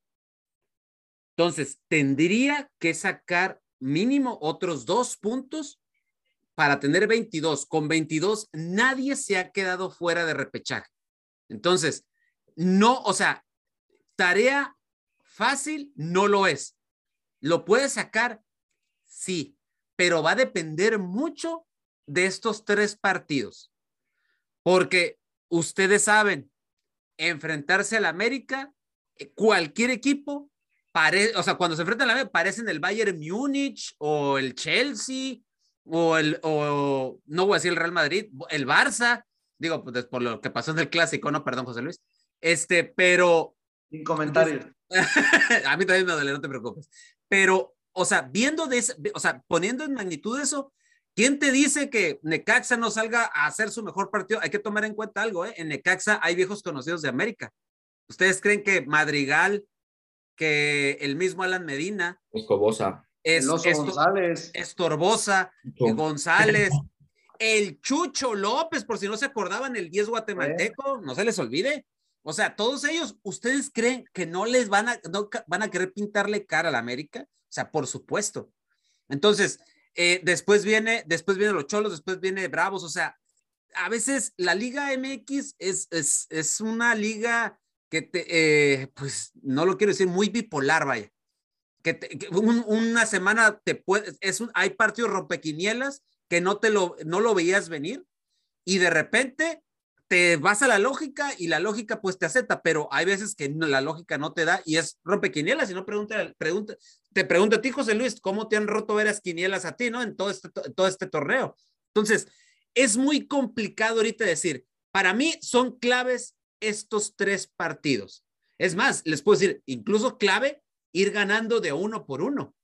Entonces, tendría que sacar mínimo otros dos puntos para tener 22. Con 22, nadie se ha quedado fuera de repechaje. Entonces, no, o sea, tarea fácil no lo es, ¿Lo puede sacar? Sí, pero va a depender mucho de estos tres partidos. Porque ustedes saben, enfrentarse al América, eh, cualquier equipo, o sea, cuando se enfrentan al América, parecen el Bayern Múnich o el Chelsea o el, o no voy a decir el Real Madrid, el Barça, digo, pues por lo que pasó en el clásico, no, perdón, José Luis. Este, pero. Sin comentarios. [LAUGHS] a mí también me duele, no te preocupes. Pero, o sea, viendo de o sea, poniendo en magnitud eso, ¿quién te dice que Necaxa no salga a hacer su mejor partido? Hay que tomar en cuenta algo, ¿eh? En Necaxa hay viejos conocidos de América. ¿Ustedes creen que Madrigal, que el mismo Alan Medina, Escobosa, es, González, Estorbosa, González, [LAUGHS] el Chucho López, por si no se acordaban, el 10 guatemalteco, no se les olvide. O sea, todos ellos, ¿ustedes creen que no les van a, no van a querer pintarle cara a la América? O sea, por supuesto. Entonces, eh, después viene, después vienen los Cholos, después viene Bravos, o sea, a veces la Liga MX es, es, es una liga que, te, eh, pues, no lo quiero decir, muy bipolar, vaya. Que, una semana te puede, es un, hay partidos rompequinielas que no te lo, no lo veías venir y de repente te vas a la lógica y la lógica pues te acepta, pero hay veces que la lógica no te da y es rompe quinielas y no pregunta, pregunta, te pregunto a ti, José Luis, ¿cómo te han roto veras quinielas a ti, no? En todo este, todo este torneo. Entonces, es muy complicado ahorita decir, para mí son claves estos tres partidos. Es más, les puedo decir, incluso clave ir ganando de uno por uno,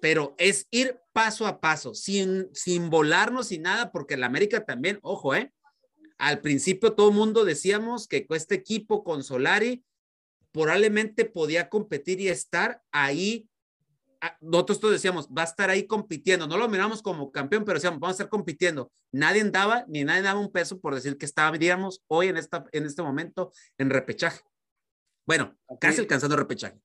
pero es ir paso a paso, sin, sin volarnos y nada, porque el América también, ojo, ¿eh? Al principio todo el mundo decíamos que este equipo con Solari probablemente podía competir y estar ahí. Ah, nosotros todos decíamos, va a estar ahí compitiendo. No lo miramos como campeón, pero decíamos, vamos a estar compitiendo. Nadie daba, ni nadie daba un peso por decir que estaríamos hoy en, esta, en este momento en repechaje. Bueno, casi alcanzando repechaje.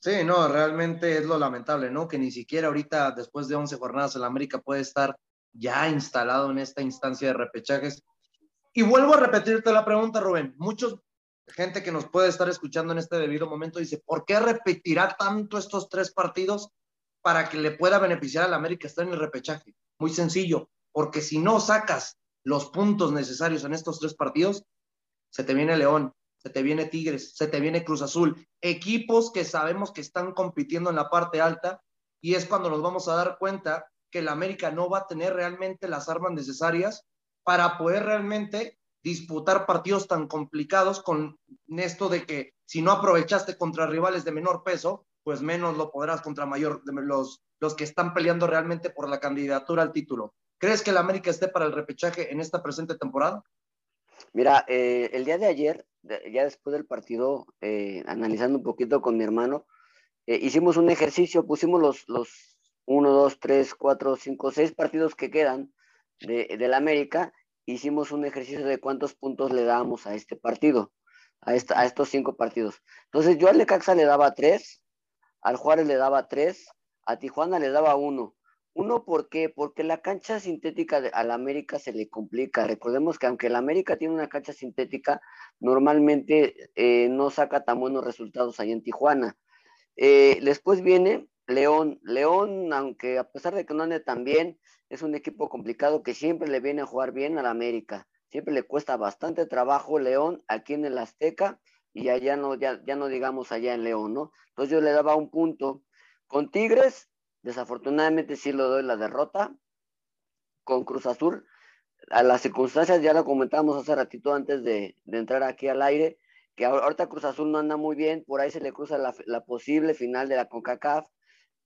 Sí, no, realmente es lo lamentable, ¿no? Que ni siquiera ahorita, después de 11 jornadas, el América puede estar ya instalado en esta instancia de repechajes y vuelvo a repetirte la pregunta, Rubén. Muchos gente que nos puede estar escuchando en este debido momento dice, ¿por qué repetirá tanto estos tres partidos para que le pueda beneficiar al América estar en el repechaje? Muy sencillo, porque si no sacas los puntos necesarios en estos tres partidos, se te viene León, se te viene Tigres, se te viene Cruz Azul, equipos que sabemos que están compitiendo en la parte alta y es cuando nos vamos a dar cuenta que el América no va a tener realmente las armas necesarias para poder realmente disputar partidos tan complicados con esto de que si no aprovechaste contra rivales de menor peso, pues menos lo podrás contra mayor, los, los que están peleando realmente por la candidatura al título. ¿Crees que el América esté para el repechaje en esta presente temporada? Mira, eh, el día de ayer, ya después del partido, eh, analizando un poquito con mi hermano, eh, hicimos un ejercicio, pusimos los, los 1, 2, 3, 4, 5, 6 partidos que quedan de, del América, hicimos un ejercicio de cuántos puntos le dábamos a este partido, a, a estos cinco partidos. Entonces yo al Lecaxa le daba tres, al Juárez le daba tres, a Tijuana le daba uno. Uno, ¿por qué? Porque la cancha sintética de, al América se le complica. Recordemos que aunque el América tiene una cancha sintética, normalmente eh, no saca tan buenos resultados ahí en Tijuana. Eh, después viene León. León, aunque a pesar de que no ande tan bien, es un equipo complicado que siempre le viene a jugar bien al América. Siempre le cuesta bastante trabajo León aquí en el Azteca y allá no, ya, ya no digamos allá en León, ¿no? Entonces yo le daba un punto. Con Tigres, desafortunadamente sí lo doy la derrota. Con Cruz Azul, a las circunstancias ya lo comentábamos hace ratito antes de, entrar aquí al aire, que ahorita Cruz Azul no anda muy bien, por ahí se le cruza la, la posible final de la CONCACAF,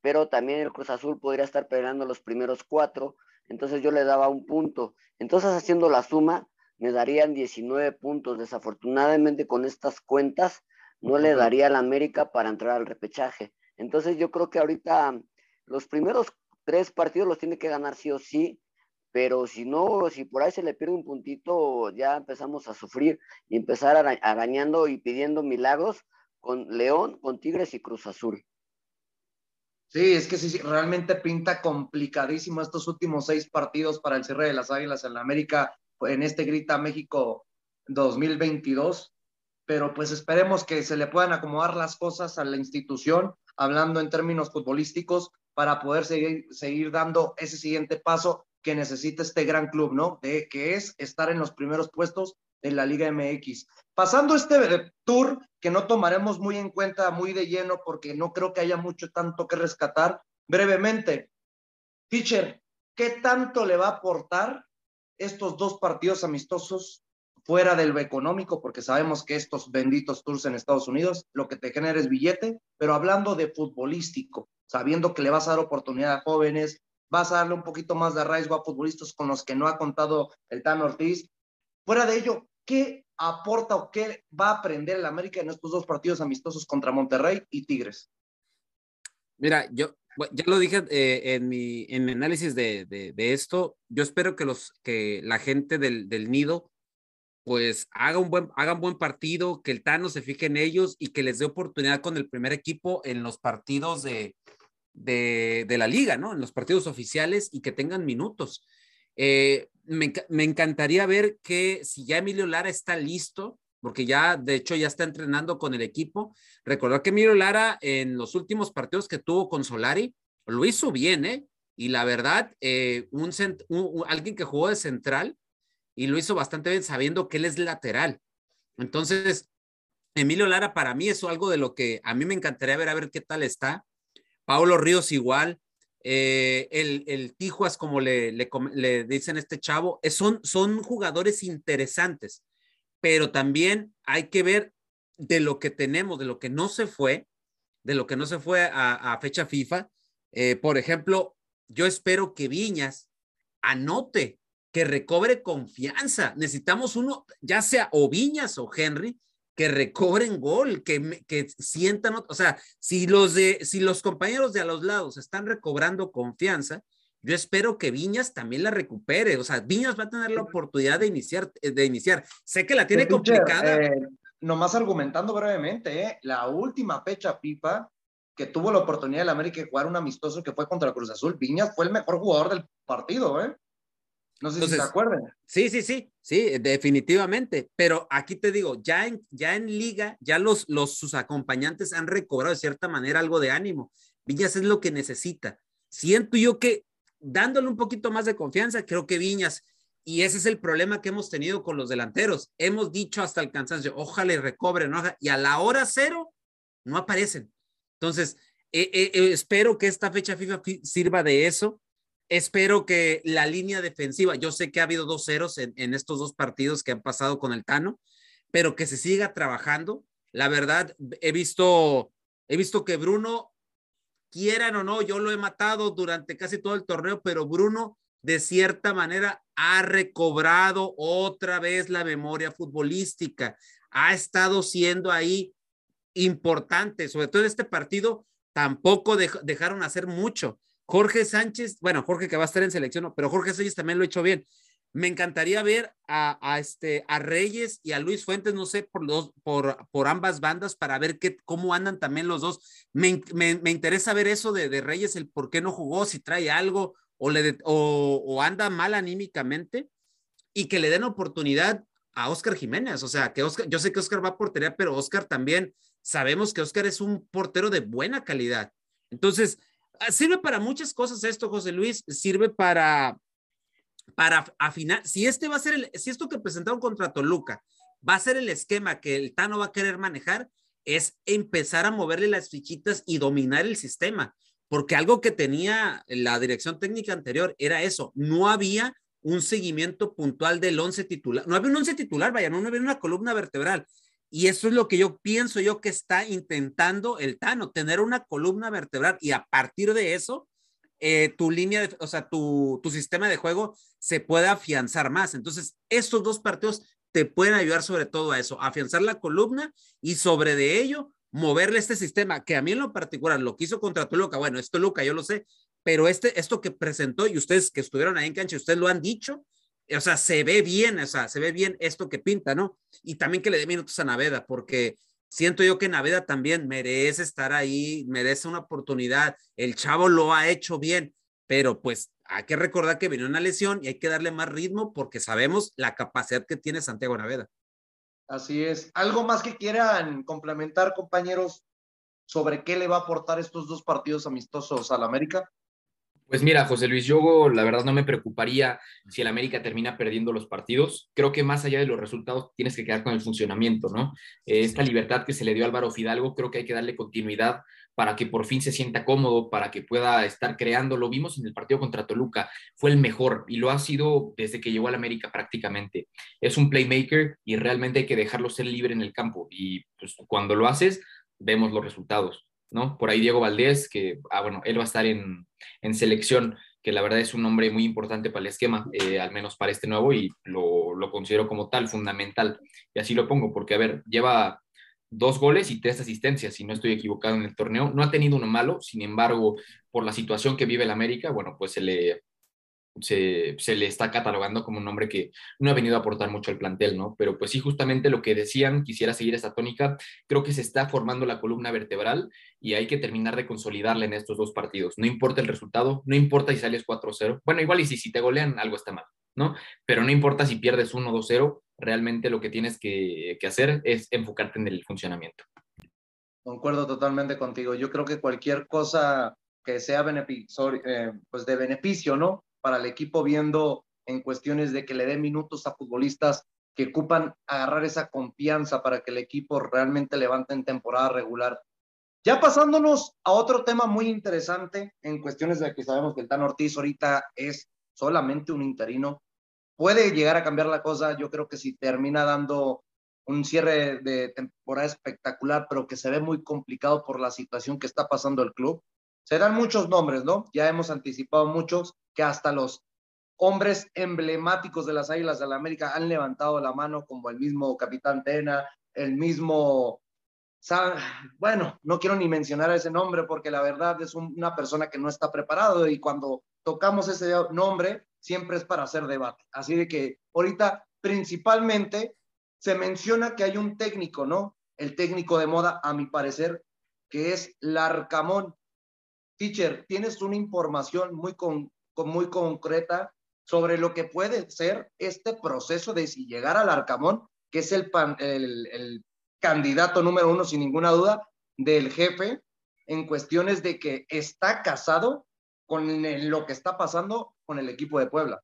pero también el Cruz Azul podría estar peleando los primeros cuatro, entonces yo le daba un punto. Entonces haciendo la suma, me darían 19 puntos. Desafortunadamente con estas cuentas, no le daría al América para entrar al repechaje. Entonces yo creo que ahorita los primeros tres partidos los tiene que ganar sí o sí, pero si no, si por ahí se le pierde un puntito, ya empezamos a sufrir y empezar arañando y pidiendo milagros con León, con Tigres y Cruz Azul. Sí, es que sí, realmente pinta complicadísimo estos últimos seis partidos para el cierre de las Águilas en la América en este Grita México 2022, pero pues esperemos que se le puedan acomodar las cosas a la institución, hablando en términos futbolísticos, para poder seguir, seguir dando ese siguiente paso que necesita este gran club, ¿no? De que es estar en los primeros puestos de la Liga MX. Pasando este tour que no tomaremos muy en cuenta, muy de lleno, porque no creo que haya mucho tanto que rescatar, brevemente, Teacher, ¿qué tanto le va a aportar estos dos partidos amistosos fuera de lo económico? Porque sabemos que estos benditos tours en Estados Unidos lo que te genera es billete, pero hablando de futbolístico, sabiendo que le vas a dar oportunidad a jóvenes, vas a darle un poquito más de arraigo a futbolistas con los que no ha contado el Tan Ortiz. Fuera de ello, ¿qué aporta o qué va a aprender el América en estos dos partidos amistosos contra Monterrey y Tigres? Mira, yo ya lo dije eh, en, mi, en mi análisis de, de, esto. Yo espero que, los, que la gente del, del nido pues haga un buen, hagan buen partido, que el Tano se fije en ellos y que les dé oportunidad con el primer equipo en los partidos de, de, de la liga, ¿no? En los partidos oficiales y que tengan minutos. Eh, me, encantaría ver que si ya Emilio Lara está listo, porque ya, de hecho, ya está entrenando con el equipo. Recordar que Emilio Lara en los últimos partidos que tuvo con Solari, lo hizo bien, ¿eh? Y la verdad, eh, un, alguien que jugó de central y lo hizo bastante bien sabiendo que él es lateral. Entonces, Emilio Lara para mí es algo de lo que a mí me encantaría ver, a ver qué tal está. Paulo Ríos igual, eh, el, el, Tijuas, como le, le, dicen este chavo, son, son jugadores interesantes, pero también hay que ver de lo que tenemos, de lo que no se fue, de lo que no se fue a, a fecha FIFA. Eh, por ejemplo, yo espero que Viñas anote, que recobre confianza. Necesitamos uno, ya sea o Viñas o Henry, que recobren gol, que, que sientan, o sea, si los, de, si los compañeros de a los lados están recobrando confianza, yo espero que Viñas también la recupere, o sea, Viñas va a tener la oportunidad de iniciar, de iniciar. Sé que la tiene complicada. Eh, nomás argumentando brevemente, ¿eh? la última fecha FIFA que tuvo la oportunidad de América de jugar un amistoso que fue contra Cruz Azul, Viñas fue el mejor jugador del partido, ¿eh? No sé si se acuerdan. Sí, sí, sí, sí, definitivamente. Pero aquí te digo, ya en, ya en liga, ya los, los, sus acompañantes han recobrado de cierta manera algo de ánimo. Viñas es lo que necesita. Siento yo que dándole un poquito más de confianza, creo que Viñas, y ese es el problema que hemos tenido con los delanteros. Hemos dicho hasta el cansancio, ojalá y recobren, y a la hora cero no aparecen. Entonces, eh, eh, eh, espero que esta fecha FIFA sirva de eso Espero que la línea defensiva, yo sé que ha habido dos ceros en, estos dos partidos que han pasado con el Tano, pero que se siga trabajando. La verdad, he visto, he visto que Bruno, quieran o no, yo lo he matado durante casi todo el torneo, pero Bruno de cierta manera ha recobrado otra vez la memoria futbolística, ha estado siendo ahí importante, sobre todo en este partido, tampoco dejaron hacer mucho. Jorge Sánchez, bueno, Jorge que va a estar en selección, pero Jorge Sánchez también lo ha hecho bien. Me encantaría ver a, este, a Reyes y a Luis Fuentes, no sé, por, los, por, por ambas bandas para ver qué, cómo andan también los dos. Me, me, me interesa ver eso de, de, Reyes, el por qué no jugó, si trae algo o, le, o, anda mal anímicamente y que le den oportunidad a Oscar Jiménez. O sea, que Oscar, yo sé que Oscar va a portería, pero Oscar también sabemos que Oscar es un portero de buena calidad. Entonces, sirve para muchas cosas esto, José Luis, sirve para, para afinar, si este va a ser, el, si esto que presentaron contra Toluca va a ser el esquema que el Tano va a querer manejar, es empezar a moverle las fichitas y dominar el sistema, porque algo que tenía la dirección técnica anterior era eso, no había un seguimiento puntual del once titular, no había un once titular, vaya, no había una columna vertebral, y eso es lo que yo pienso yo que está intentando el Tano, tener una columna vertebral y a partir de eso, eh, tu línea, de, o sea, tu, tu sistema de juego se puede afianzar más. Entonces, estos dos partidos te pueden ayudar sobre todo a eso, afianzar la columna y sobre de ello moverle este sistema, que a mí en lo particular lo que hizo contra Toluca, bueno, esto Toluca, yo lo sé, pero este, esto que presentó y ustedes que estuvieron ahí en cancha, ustedes lo han dicho, o sea, se ve bien, o sea, se ve bien esto que pinta, ¿no? Y también que le dé minutos a Naveda, porque siento yo que Naveda también merece estar ahí, merece una oportunidad. El chavo lo ha hecho bien, pero pues hay que recordar que viene una lesión y hay que darle más ritmo porque sabemos la capacidad que tiene Santiago Naveda. Así es. ¿Algo más que quieran complementar, compañeros, sobre qué le va a aportar estos dos partidos amistosos al América? Pues mira, José Luis, yo la verdad no me preocuparía si el América termina perdiendo los partidos. Creo que más allá de los resultados tienes que quedar con el funcionamiento, ¿no? Eh, esta libertad que se le dio a Álvaro Fidalgo, creo que hay que darle continuidad para que por fin se sienta cómodo, para que pueda estar creando. Lo vimos en el partido contra Toluca, fue el mejor y lo ha sido desde que llegó al América prácticamente. Es un playmaker y realmente hay que dejarlo ser libre en el campo y pues, cuando lo haces, vemos los resultados. ¿No? Por ahí Diego Valdés, que, ah, bueno, él va a estar en, selección, que la verdad es un nombre muy importante para el esquema, eh, al menos para este nuevo, y lo, lo, considero como tal, fundamental. Y así lo pongo, porque, a ver, lleva dos goles y tres asistencias, si no estoy equivocado en el torneo. No ha tenido uno malo, sin embargo, por la situación que vive el América, bueno, pues se le, se, le está catalogando como un hombre que no ha venido a aportar mucho al plantel, ¿no? Pero pues sí, justamente lo que decían, quisiera seguir esa tónica, creo que se está formando la columna vertebral y hay que terminar de consolidarla en estos dos partidos. No importa el resultado, no importa si sales 4-0, bueno, igual y si, si te golean, algo está mal, ¿no? Pero no importa si pierdes 1-2-0, realmente lo que tienes que, que hacer es enfocarte en el funcionamiento. Concuerdo totalmente contigo. Yo creo que cualquier cosa que sea beneficio, eh, pues de beneficio, ¿no? Para el equipo viendo en cuestiones de que le dé minutos a futbolistas que ocupan agarrar esa confianza para que el equipo realmente levante en temporada regular. Ya pasándonos a otro tema muy interesante en cuestiones de que sabemos que el Tan Ortiz ahorita es solamente un interino, puede llegar a cambiar la cosa. Yo creo que si termina dando un cierre de temporada espectacular, pero que se ve muy complicado por la situación que está pasando el club. Se dan muchos nombres, ¿no? Ya hemos anticipado muchos que hasta los hombres emblemáticos de las Águilas de la América han levantado la mano, como el mismo Capitán Tena, el mismo... Bueno, no quiero ni mencionar ese nombre porque la verdad es una persona que no está preparado y cuando tocamos ese nombre siempre es para hacer debate. Así de que ahorita principalmente se menciona que hay un técnico, ¿no? El técnico de moda, a mi parecer, que es Larcamón. Teacher, tienes una información muy, con, muy concreta sobre lo que puede ser este proceso de si llegar al Arcamón, que es el, el, candidato número uno, sin ninguna duda, del jefe, en cuestiones de que está casado con lo que está pasando con el equipo de Puebla.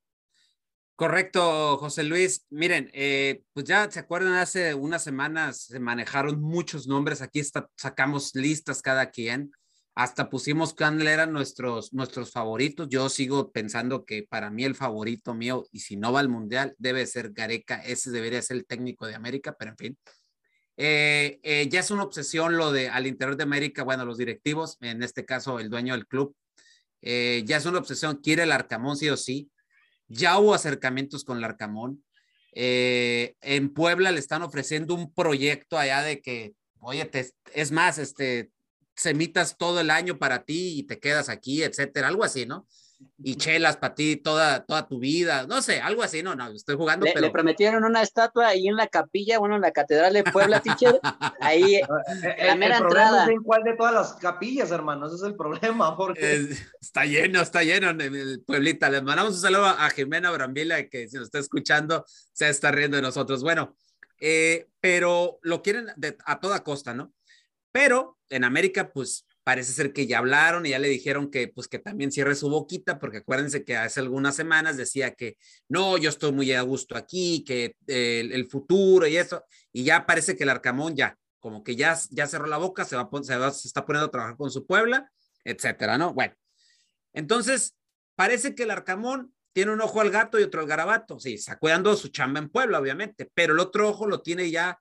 Correcto, José Luis. Miren, eh, pues ya se acuerdan, hace unas semanas se manejaron muchos nombres, aquí está, sacamos listas cada quien hasta pusimos cuáles eran nuestros, nuestros favoritos. Yo sigo pensando que para mí el favorito mío, y si no va al Mundial, debe ser Gareca. Ese debería ser el técnico de América, pero en fin. Eh, eh, ya es una obsesión lo de al interior de América, bueno, los directivos, en este caso el dueño del club, eh, ya es una obsesión, quiere el Arcamón sí o sí. Ya hubo acercamientos con el Arcamón. en Puebla le están ofreciendo un proyecto allá de que, oye, es más, este, semitas todo el año para ti y te quedas aquí, etcétera, algo así, ¿no? Y chelas para ti toda, toda tu vida, no sé, algo así, no, no, estoy jugando. Le, pero... le prometieron una estatua ahí en la capilla, bueno, en la Catedral de Puebla, teacher, [LAUGHS] ahí, eh, la mera entrada. en cuál de todas las capillas, hermano, ese es el problema, [LAUGHS] porque... está lleno, está lleno en el Pueblita. Les mandamos un saludo a Jimena Brambila, que si nos está escuchando, se está riendo de nosotros. Bueno, eh, pero lo quieren a toda costa, ¿no? Pero en América, pues parece ser que ya hablaron y ya le dijeron que pues que también cierre su boquita, porque acuérdense que hace algunas semanas decía que no, yo estoy muy a gusto aquí, que el, futuro y eso, y ya parece que el Arcamón ya, como que ya, ya cerró la boca, se, va, se, se está poniendo a trabajar con su Puebla, etcétera, ¿no? Bueno, entonces parece que el Arcamón tiene un ojo al gato y otro al garabato, sí, está cuidando su chamba en Puebla, obviamente, pero el otro ojo lo tiene ya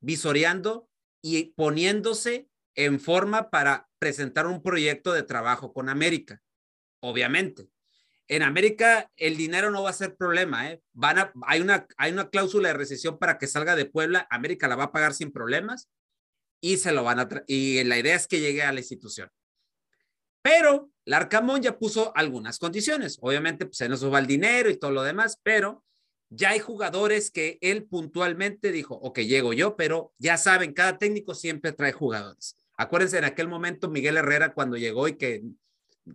visoreando y poniéndose en forma para presentar un proyecto de trabajo con América, obviamente. En América el dinero no va a ser problema, ¿eh? Van a, hay, una, hay una cláusula de recesión para que salga de Puebla, América la va a pagar sin problemas y se lo van a y la idea es que llegue a la institución. Pero Larcamón ya puso algunas condiciones, obviamente pues se nos va el dinero y todo lo demás, pero ya hay jugadores que él puntualmente dijo, ok, llego yo, pero ya saben, cada técnico siempre trae jugadores. Acuérdense en aquel momento Miguel Herrera cuando llegó y que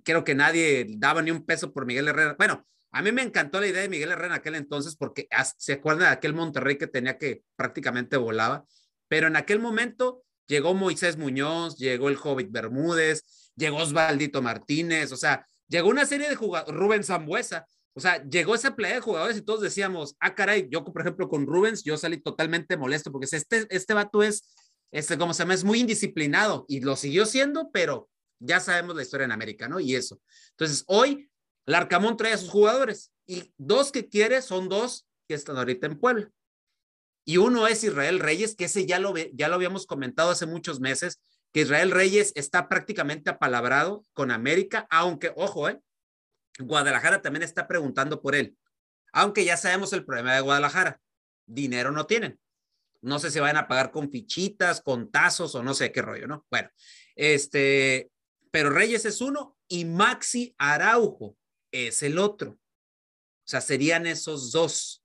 creo que nadie daba ni un peso por Miguel Herrera. Bueno, a mí me encantó la idea de Miguel Herrera en aquel entonces porque se acuerdan de aquel Monterrey que tenía que prácticamente volaba, pero en aquel momento llegó Moisés Muñoz, llegó el Hobbit Bermúdez, llegó Osvaldito Martínez, o sea, llegó una serie de jugadores, Rubén Zambuesa, o sea, llegó esa playa de jugadores y todos decíamos, ah, caray, yo por ejemplo con Rubens, yo salí totalmente molesto porque este, este vato es, este, como se llama, es muy indisciplinado y lo siguió siendo, pero ya sabemos la historia en América, ¿no? Y eso. Entonces, hoy, Larcamón trae a sus jugadores y dos que quiere son dos que están ahorita en Puebla. Y uno es Israel Reyes, que ese ya lo, ya lo habíamos comentado hace muchos meses, que Israel Reyes está prácticamente apalabrado con América, aunque, ojo, ¿eh? Guadalajara también está preguntando por él, aunque ya sabemos el problema de Guadalajara, dinero no tienen. No sé si van a pagar con fichitas, con tazos o no sé qué rollo, ¿no? Bueno, este, pero Reyes es uno y Maxi Araujo es el otro. O sea, serían esos dos.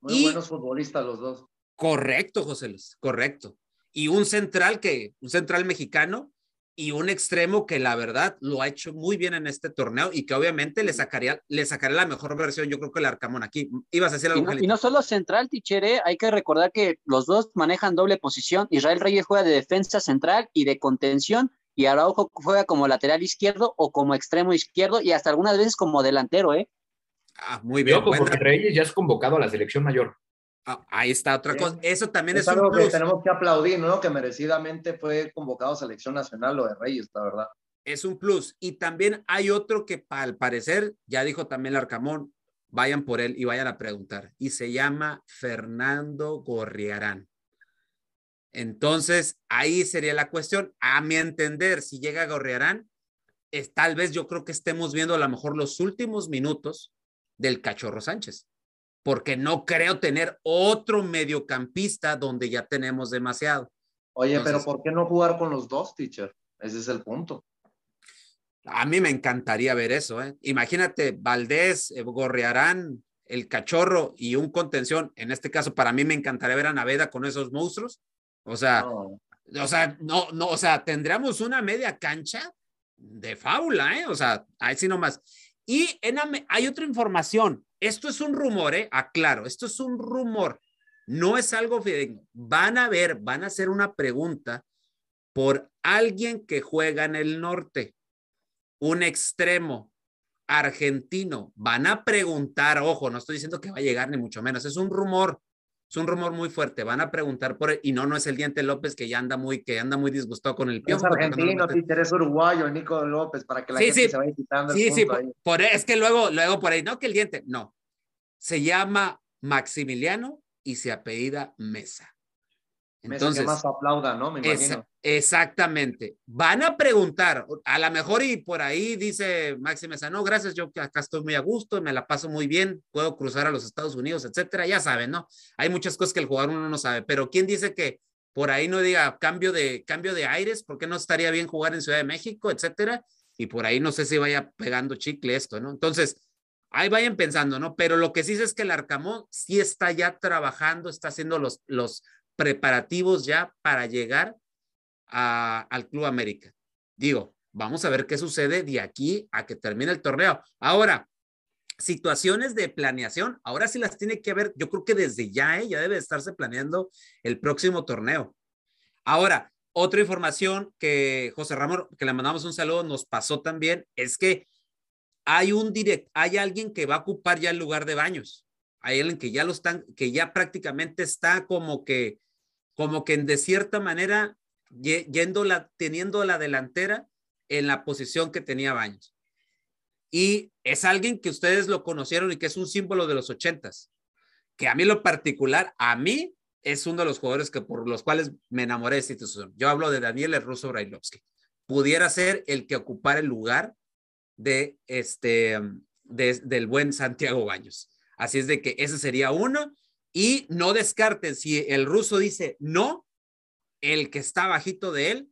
Muy buenos futbolistas los dos. Correcto, José Luis, correcto. Y un central que, un central mexicano y un extremo que la verdad lo ha hecho muy bien en este torneo y que obviamente le sacaría, le sacaría la mejor versión, yo creo que el Arcamón aquí. Ibas a decir algo. Y no, y no solo central, Tichere, hay que recordar que los dos manejan doble posición. Israel Reyes juega de defensa central y de contención y Araujo juega como lateral izquierdo o como extremo izquierdo y hasta algunas veces como delantero, ¿eh? Ah, muy bien. porque Reyes ya es convocado a la selección mayor. Ah, ahí está otra cosa. Eso también es, es algo que tenemos que aplaudir, ¿no? Que merecidamente fue convocado a selección nacional lo de Reyes, la verdad. Es un plus. Y también hay otro que al parecer, ya dijo también el Arcamón, vayan por él y vayan a preguntar. Y se llama Fernando Gorriarán. Entonces, ahí sería la cuestión. A mi entender, si llega Gorriarán, es, tal vez yo creo que estemos viendo a lo mejor los últimos minutos del Cachorro Sánchez porque no creo tener otro mediocampista donde ya tenemos demasiado. Oye, pero ¿por qué no jugar con los dos, teacher? Ese es el punto. A mí me encantaría ver eso, ¿eh? Imagínate, Valdés, eh, Gorriarán, el cachorro y un contención. En este caso, para mí me encantaría ver a Naveda con esos monstruos. O sea, o sea, no, no, o sea, tendríamos una media cancha de fábula, ¿eh? O sea, ahí sí nomás. Y en, hay otra información. Esto es un rumor, ¿eh? Aclaro, esto es un rumor. No es algo fidedigno. Van a ver, van a hacer una pregunta por alguien que juega en el norte, un extremo argentino. Van a preguntar, ojo, no estoy diciendo que va a llegar ni mucho menos, es un rumor. Es un rumor muy fuerte. Van a preguntar por él. Y no, no es el Diente López que ya anda muy, que anda muy disgustado con el piojo. Es argentino, no es uruguayo, Nico López, para que la gente se vaya quitando. Sí, sí, por, es que luego, luego por ahí, no que el Diente, no. Se llama Maximiliano y se apellida Mesa. Entonces, que más aplauda, ¿no? Me imagino. exactamente. Van a preguntar, a lo mejor y por ahí dice Maxi Mesa, no, gracias, yo acá estoy muy a gusto, me la paso muy bien, puedo cruzar a los Estados Unidos, etcétera, ya saben, ¿no? Hay muchas cosas que el jugador uno no sabe, pero ¿quién dice que por ahí no diga cambio de, cambio de aires? ¿Por qué no estaría bien jugar en Ciudad de México, etcétera? Y por ahí no sé si vaya pegando chicle esto, ¿no? Entonces, ahí vayan pensando, ¿no? Pero lo que sí es que el Arcamón sí está ya trabajando, está haciendo los, los preparativos ya para llegar al Club América. Digo, vamos a ver qué sucede de aquí a que termine el torneo. Ahora, situaciones de planeación, ahora sí las tiene que ver, yo creo que desde ya, ¿eh? ya debe estarse planeando el próximo torneo. Ahora, otra información que José Ramón, que le mandamos un saludo, nos pasó también, es que hay un direct, hay alguien que va a ocupar ya el lugar de baños. Hay alguien que ya lo están, que ya prácticamente está como que como que de cierta manera yendo la, teniendo la delantera en la posición que tenía Baños. Y es alguien que ustedes lo conocieron y que es un símbolo de los ochentas, que a mí lo particular, a mí es uno de los jugadores que por los cuales me enamoré de esta institución. Yo hablo de Daniel el Ruso Brailovsky. Pudiera ser el que ocupara el lugar de este, del buen Santiago Baños. Así es de que ese sería uno. Y no descarten, si el ruso dice no, el que está bajito de él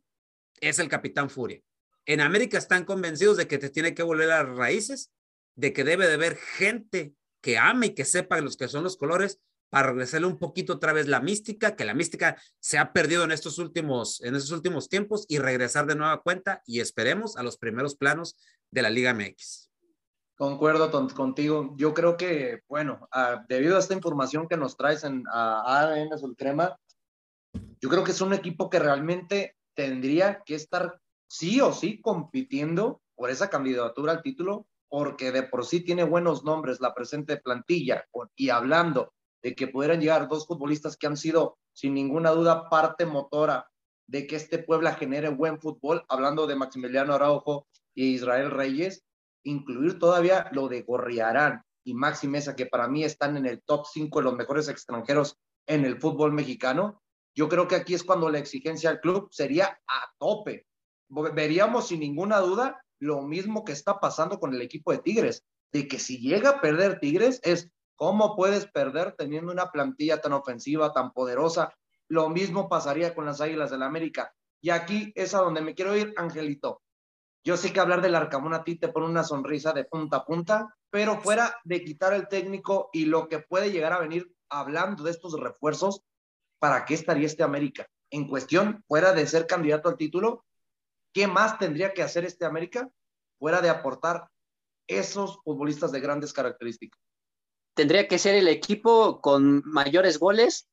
es el Capitán Furia. En América están convencidos de que te tiene que volver a las raíces, de que debe de haber gente que ame y que sepa los que son los colores para regresarle un poquito otra vez la mística, que la mística se ha perdido en estos últimos, en estos últimos tiempos y regresar de nueva cuenta y esperemos a los primeros planos de la Liga MX. Concuerdo contigo. Yo creo que, bueno, debido a esta información que nos traes en a ADN Yo creo que es un equipo que realmente tendría que estar sí o sí compitiendo por esa candidatura al título, porque de por sí tiene buenos nombres la presente plantilla, y hablando de que pudieran llegar dos futbolistas que han sido sin ninguna duda parte motora de que este Puebla genere buen fútbol, hablando de Maximiliano Araujo y Israel Reyes, incluir todavía lo de Gorriarán y Maxi Mesa, que para mí están en el top 5 de los mejores extranjeros en el fútbol mexicano, yo creo que aquí es cuando la exigencia al club sería a tope. Veríamos sin ninguna duda lo mismo que está pasando con el equipo de Tigres, de que si llega a perder Tigres es cómo puedes perder teniendo una plantilla tan ofensiva, tan poderosa. Lo mismo pasaría con las Águilas del la América. Y aquí es a donde me quiero ir, Angelito. Yo sé que hablar del Arcamón a ti te pone una sonrisa de punta a punta, pero fuera de quitar el técnico y lo que puede llegar a venir hablando de estos refuerzos, ¿para qué estaría este América? En cuestión, fuera de ser candidato al título, ¿qué más tendría que hacer este América fuera de aportar esos futbolistas de grandes características? Tendría que ser el equipo con mayores goles,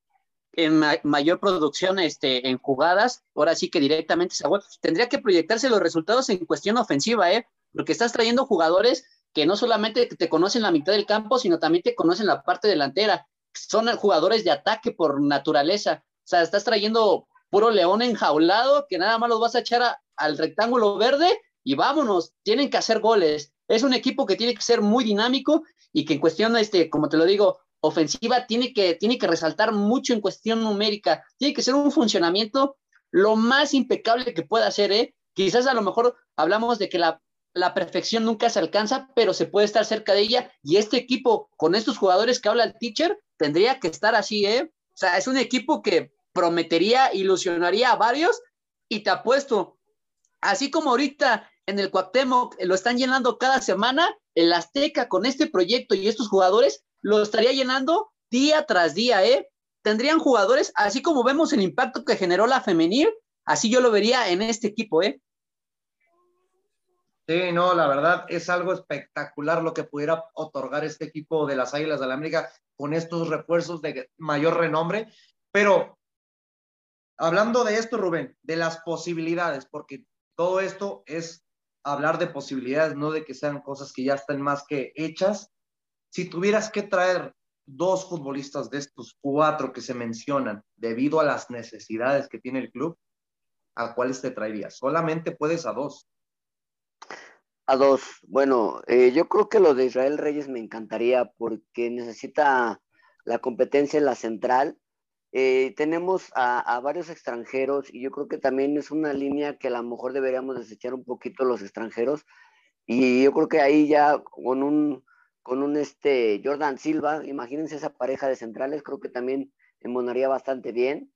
en mayor producción este, en jugadas, ahora sí que directamente tendría que proyectarse los resultados en cuestión ofensiva, ¿eh? porque estás trayendo jugadores que no solamente te conocen la mitad del campo, sino también te conocen la parte delantera. Son jugadores de ataque por naturaleza. O sea, estás trayendo puro león enjaulado que nada más los vas a echar al rectángulo verde y vámonos, tienen que hacer goles. Es un equipo que tiene que ser muy dinámico y que en cuestión, este, como te lo digo, ofensiva tiene que, tiene que resaltar mucho en cuestión numérica. Tiene que ser un funcionamiento lo más impecable que pueda ser, ¿eh? Quizás a lo mejor hablamos de que la, la perfección nunca se alcanza, pero se puede estar cerca de ella. Y este equipo, con estos jugadores que habla el teacher, tendría que estar así, ¿eh? O sea, es un equipo que prometería, ilusionaría a varios y te apuesto, así como ahorita en el Cuauhtémoc lo están llenando cada semana, el Azteca con este proyecto y estos jugadores lo estaría llenando día tras día, ¿eh? Tendrían jugadores, así como vemos el impacto que generó la femenil, así yo lo vería en este equipo, ¿eh? Sí, no, la verdad es algo espectacular lo que pudiera otorgar este equipo de las Águilas de la América con estos refuerzos de mayor renombre. Pero hablando de esto, Rubén, de las posibilidades, porque todo esto es hablar de posibilidades, no de que sean cosas que ya estén más que hechas. Si tuvieras que traer dos futbolistas de estos cuatro que se mencionan debido a las necesidades que tiene el club, ¿a cuáles te traerías? Solamente puedes a dos. A dos. Bueno, eh, yo creo que lo de Israel Reyes me encantaría porque necesita la competencia en la central. Eh, tenemos a, varios extranjeros y yo creo que también es una línea que a lo mejor deberíamos desechar un poquito los extranjeros. Y yo creo que ahí ya con un, con un este Jordan Silva, imagínense esa pareja de centrales, creo que también emonaría bastante bien.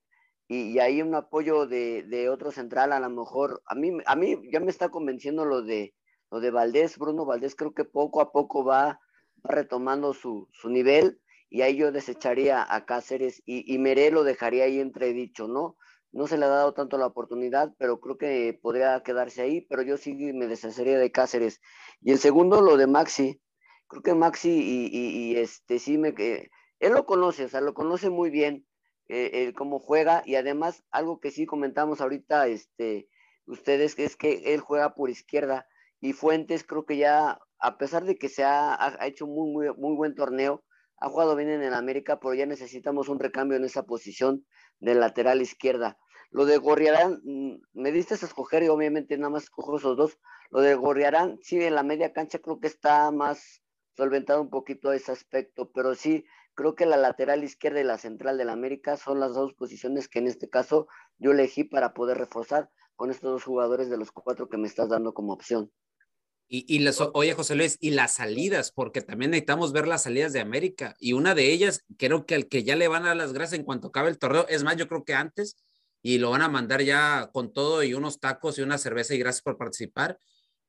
Y, y ahí un apoyo de, de, otro central, a lo mejor, a mí, a mí ya me está convenciendo lo de, lo de Valdés, Bruno Valdés creo que poco a poco va, retomando su, nivel y ahí yo desecharía a Cáceres y, y Meré lo dejaría ahí entredicho, ¿no? No se le ha dado tanto la oportunidad, pero creo que podría quedarse ahí, pero yo sí me deshacería de Cáceres. Y el segundo, lo de Maxi. Creo que Maxi y, este sí me... él lo conoce, o sea, lo conoce muy bien, eh, cómo juega y además algo que sí comentamos ahorita, este, ustedes, es que él juega por izquierda y Fuentes creo que ya, a pesar de que se ha, hecho muy, muy, muy buen torneo, ha jugado bien en el América, pero ya necesitamos un recambio en esa posición de lateral izquierda. Lo de Gorriarán, mm, me diste a escoger y obviamente nada más escojo esos dos. Lo de Gorriarán, sí, en la media cancha creo que está más solventado un poquito ese aspecto, pero sí, creo que la lateral izquierda y la central del América son las dos posiciones que en este caso yo elegí para poder reforzar con estos dos jugadores de los cuatro que me estás dando como opción. Y, y las, oye, José Luis, y las salidas, porque también necesitamos ver las salidas de América. Y una de ellas, creo que al que ya le van a dar las gracias en cuanto acabe el torneo, es más, yo creo que antes, y lo van a mandar ya con todo y unos tacos y una cerveza y gracias por participar,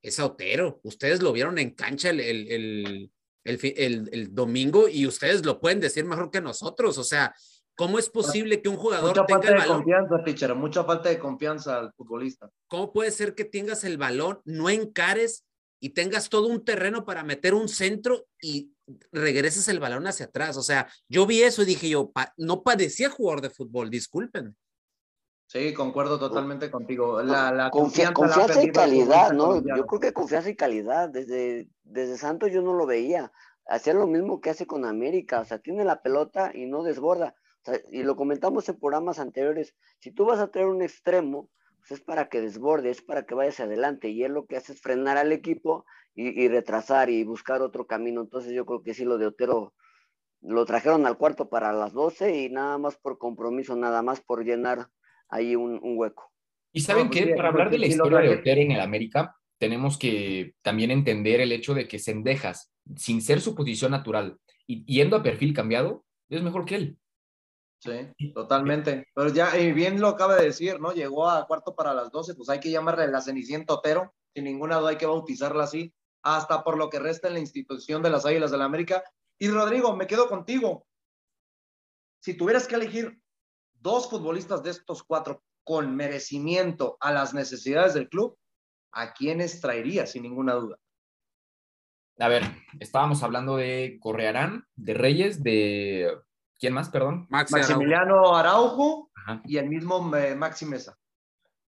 es a Otero. Ustedes lo vieron en cancha el, el, domingo y ustedes lo pueden decir mejor que nosotros. O sea, ¿cómo es posible que un jugador mucha tenga falta el de confianza, teacher, mucha falta de confianza al futbolista. ¿Cómo puede ser que tengas el balón, no encares y tengas todo un terreno para meter un centro y regreses el balón hacia atrás. O sea, yo vi eso y dije yo, no parecía jugador de fútbol, disculpen. Sí, concuerdo totalmente contigo. La, la confianza, confianza y calidad, ¿no? Yo creo que confianza y calidad. Desde, desde Santos yo no lo veía. Hacía lo mismo que hace con América. O sea, tiene la pelota y no desborda. y lo comentamos en programas anteriores. Si tú vas a traer un extremo, pues es para que desborde, es para que vayas adelante. Y él lo que hace es frenar al equipo y, y retrasar y buscar otro camino. Entonces yo creo que sí, lo de Otero lo trajeron al cuarto para las 12 y nada más por compromiso, nada más por llenar ahí un, hueco. Y saben pues que para hablar de la historia de Otero en el América, tenemos que también entender el hecho de que Sendejas, sin ser su posición natural y yendo a perfil cambiado, es mejor que él. Sí, totalmente. Pero ya, y bien lo acaba de decir, ¿no? Llegó a cuarto para las 12, pues hay que llamarle la Cenicienta Otero, sin ninguna duda hay que bautizarla así, hasta por lo que resta en la institución de las Águilas del la América. Y Rodrigo, me quedo contigo. Si tuvieras que elegir dos futbolistas de estos cuatro con merecimiento a las necesidades del club, ¿a quiénes traería sin ninguna duda? A ver, estábamos hablando de Correarán, de Reyes, de... ¿Quién más, perdón? Maximiliano Araujo, y el mismo eh, Maxi Mesa.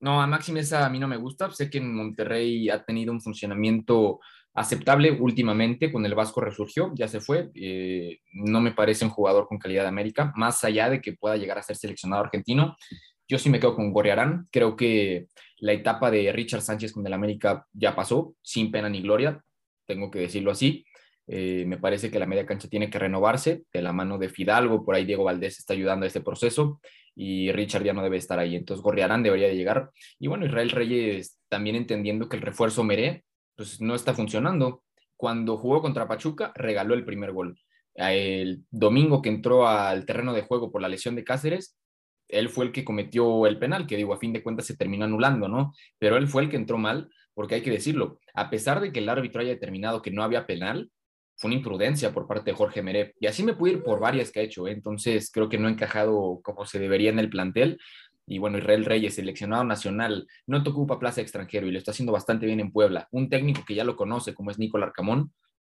No, a Maxi Mesa a mí no me gusta. Sé que en Monterrey ha tenido un funcionamiento aceptable últimamente, con el Vasco resurgió, ya se fue, eh, no me parece un jugador con calidad de América, más allá de que pueda llegar a ser seleccionado argentino, yo sí me quedo con Gorriarán, creo que la etapa de Richard Sánchez con el América ya pasó, sin pena ni gloria, tengo que decirlo así, eh, me parece que la media cancha tiene que renovarse de la mano de Fidalgo, por ahí Diego Valdés está ayudando a este proceso y Richard ya no debe estar ahí, entonces Gorriarán debería de llegar. Y bueno, Israel Reyes también entendiendo que el refuerzo Meré pues no está funcionando. Cuando jugó contra Pachuca, regaló el primer gol. El domingo que entró al terreno de juego por la lesión de Cáceres, él fue el que cometió el penal, que digo, a fin de cuentas se terminó anulando, ¿no? Pero él fue el que entró mal, porque hay que decirlo, a pesar de que el árbitro haya determinado que no había penal, fue una imprudencia por parte de Jorge Meré. Y así me pude ir por varias que ha hecho, ¿eh? entonces creo que no ha encajado como se debería en el plantel y bueno, Israel Reyes, seleccionado nacional, no te ocupa plaza extranjero y lo está haciendo bastante bien en Puebla. Un técnico que ya lo conoce, como es Nicolás Arcamón,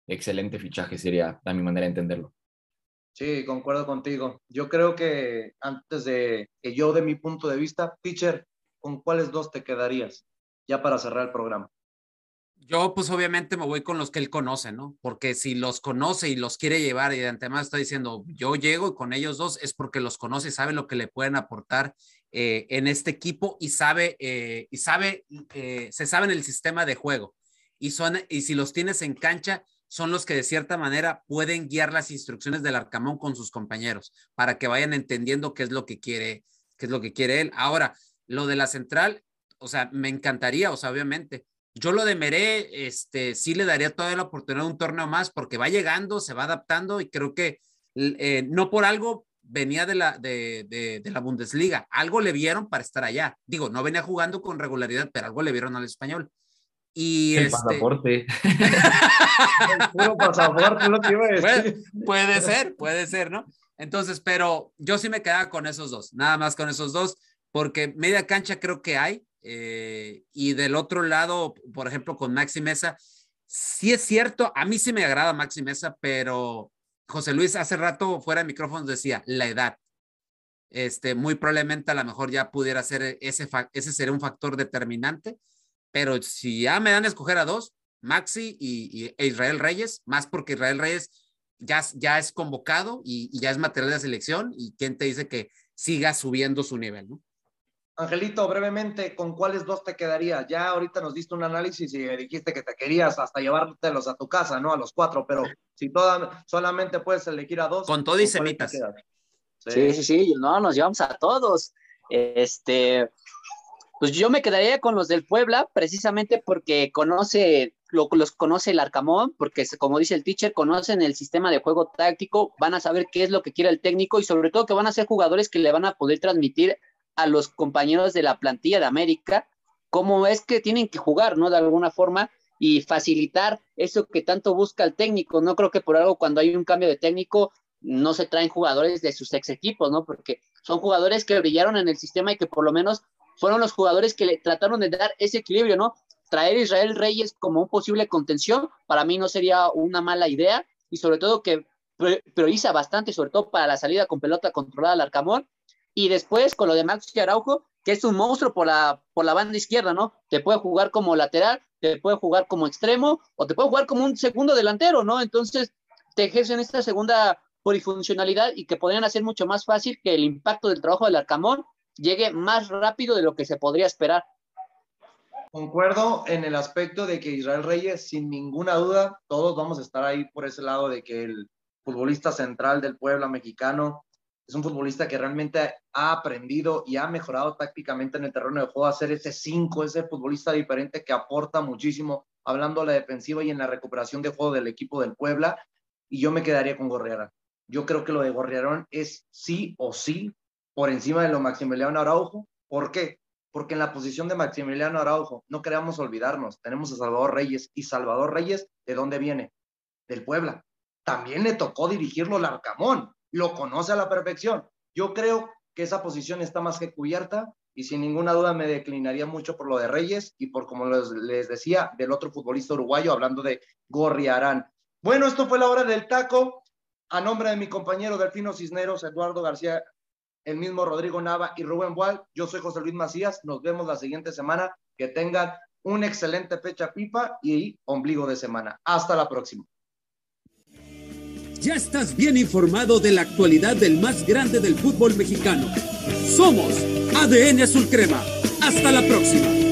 excelente fichaje sería, a mi manera de entenderlo. Sí, concuerdo contigo. Yo creo que antes de que yo de mi punto de vista, pitcher, ¿con cuáles dos te quedarías ya para cerrar el programa? Yo, pues obviamente me voy con los que él conoce, ¿no? Porque si los conoce y los quiere llevar y de antemano está diciendo, yo llego con ellos dos, es porque los conoce y sabe lo que le pueden aportar eh, en este equipo y sabe, eh, y sabe, eh, se sabe en el sistema de juego. Y, son, y si los tienes en cancha, son los que de cierta manera pueden guiar las instrucciones del Arcamón con sus compañeros para que vayan entendiendo qué es lo que quiere, qué es lo que quiere él. Ahora, lo de la central, o sea, me encantaría, o sea, obviamente, yo lo de Meré, este, sí le daría toda la oportunidad de un torneo más porque va llegando, se va adaptando y creo que no por algo venía de la, de, de, la Bundesliga. Algo le vieron para estar allá. Digo, no venía jugando con regularidad, pero algo le vieron al español. Y el este... pasaporte. [LAUGHS] puro pasaporte, lo que iba a decir. puede ser, puede ser, ¿no? Entonces, pero yo sí me quedaba con esos dos, nada más con esos dos, porque media cancha creo que hay, eh, y del otro lado, por ejemplo, con Maxi Mesa, sí es cierto, a mí sí me agrada Maxi Mesa, pero José Luis hace rato fuera de micrófonos decía la edad. Este, muy probablemente a lo mejor ya pudiera ser ese, ese sería un factor determinante, pero si ya me dan a escoger a dos, Maxi y, e Israel Reyes, más porque Israel Reyes ya, ya es convocado y, y, ya es material de selección y quién te dice que siga subiendo su nivel, ¿no? Angelito, brevemente, ¿con cuáles dos te quedaría? Ya ahorita nos diste un análisis y dijiste que te querías hasta llevártelos a tu casa, ¿no? A los cuatro, pero si toda, solamente puedes elegir a dos. Con todo y semitas. Sí. sí, sí, no, nos llevamos a todos. Este, pues yo me quedaría con los del Puebla, precisamente porque conoce, lo, los conoce el Arcamón, porque como dice el teacher, conocen el sistema de juego táctico, van a saber qué es lo que quiere el técnico y sobre todo que van a ser jugadores que le van a poder transmitir a los compañeros de la plantilla de América cómo es que tienen que jugar, ¿no? De alguna forma y facilitar eso que tanto busca el técnico. No creo que por algo cuando hay un cambio de técnico no se traen jugadores de sus ex equipos, ¿no? Porque son jugadores que brillaron en el sistema y que por lo menos fueron los jugadores que le trataron de dar ese equilibrio, ¿no? Traer a Israel Reyes como un posible contención, para mí no sería una mala idea y sobre todo que prioriza bastante, sobre todo para la salida con pelota controlada al Arcamón y después, con lo de Max y Araujo, que es un monstruo por la, por la banda izquierda, ¿no? Te puede jugar como lateral, te puede jugar como extremo o te puede jugar como un segundo delantero, ¿no? Entonces, te ejercen esta segunda polifuncionalidad y que podrían hacer mucho más fácil que el impacto del trabajo del Arcamón llegue más rápido de lo que se podría esperar. Concuerdo en el aspecto de que Israel Reyes, sin ninguna duda, todos vamos a estar ahí por ese lado de que el futbolista central del pueblo mexicano es un futbolista que realmente ha aprendido y ha mejorado tácticamente en el terreno de juego a ser ese 5, ese futbolista diferente que aporta muchísimo, hablando a la defensiva y en la recuperación de juego del equipo del Puebla. Y yo me quedaría con Gorriarán. Yo creo que lo de Gorriarán es sí o sí por encima de lo Maximiliano Araujo. ¿Por qué? Porque en la posición de Maximiliano Araujo, no queremos olvidarnos, tenemos a Salvador Reyes. ¿Y Salvador Reyes de dónde viene? Del Puebla. También le tocó dirigirlo al Arcamón lo conoce a la perfección. Yo creo que esa posición está más que cubierta y sin ninguna duda me declinaría mucho por lo de Reyes y por, como les, decía, del otro futbolista uruguayo, hablando de Gorriarán. Bueno, esto fue la hora del taco. A nombre de mi compañero Delfino Cisneros, Eduardo García, el mismo Rodrigo Nava y Rubén Boal, yo soy José Luis Macías. Nos vemos la siguiente semana. Que tengan una excelente fecha pipa y ombligo de semana. Hasta la próxima. Ya estás bien informado de la actualidad del más grande del fútbol mexicano. Somos ADN Azul Crema. Hasta la próxima.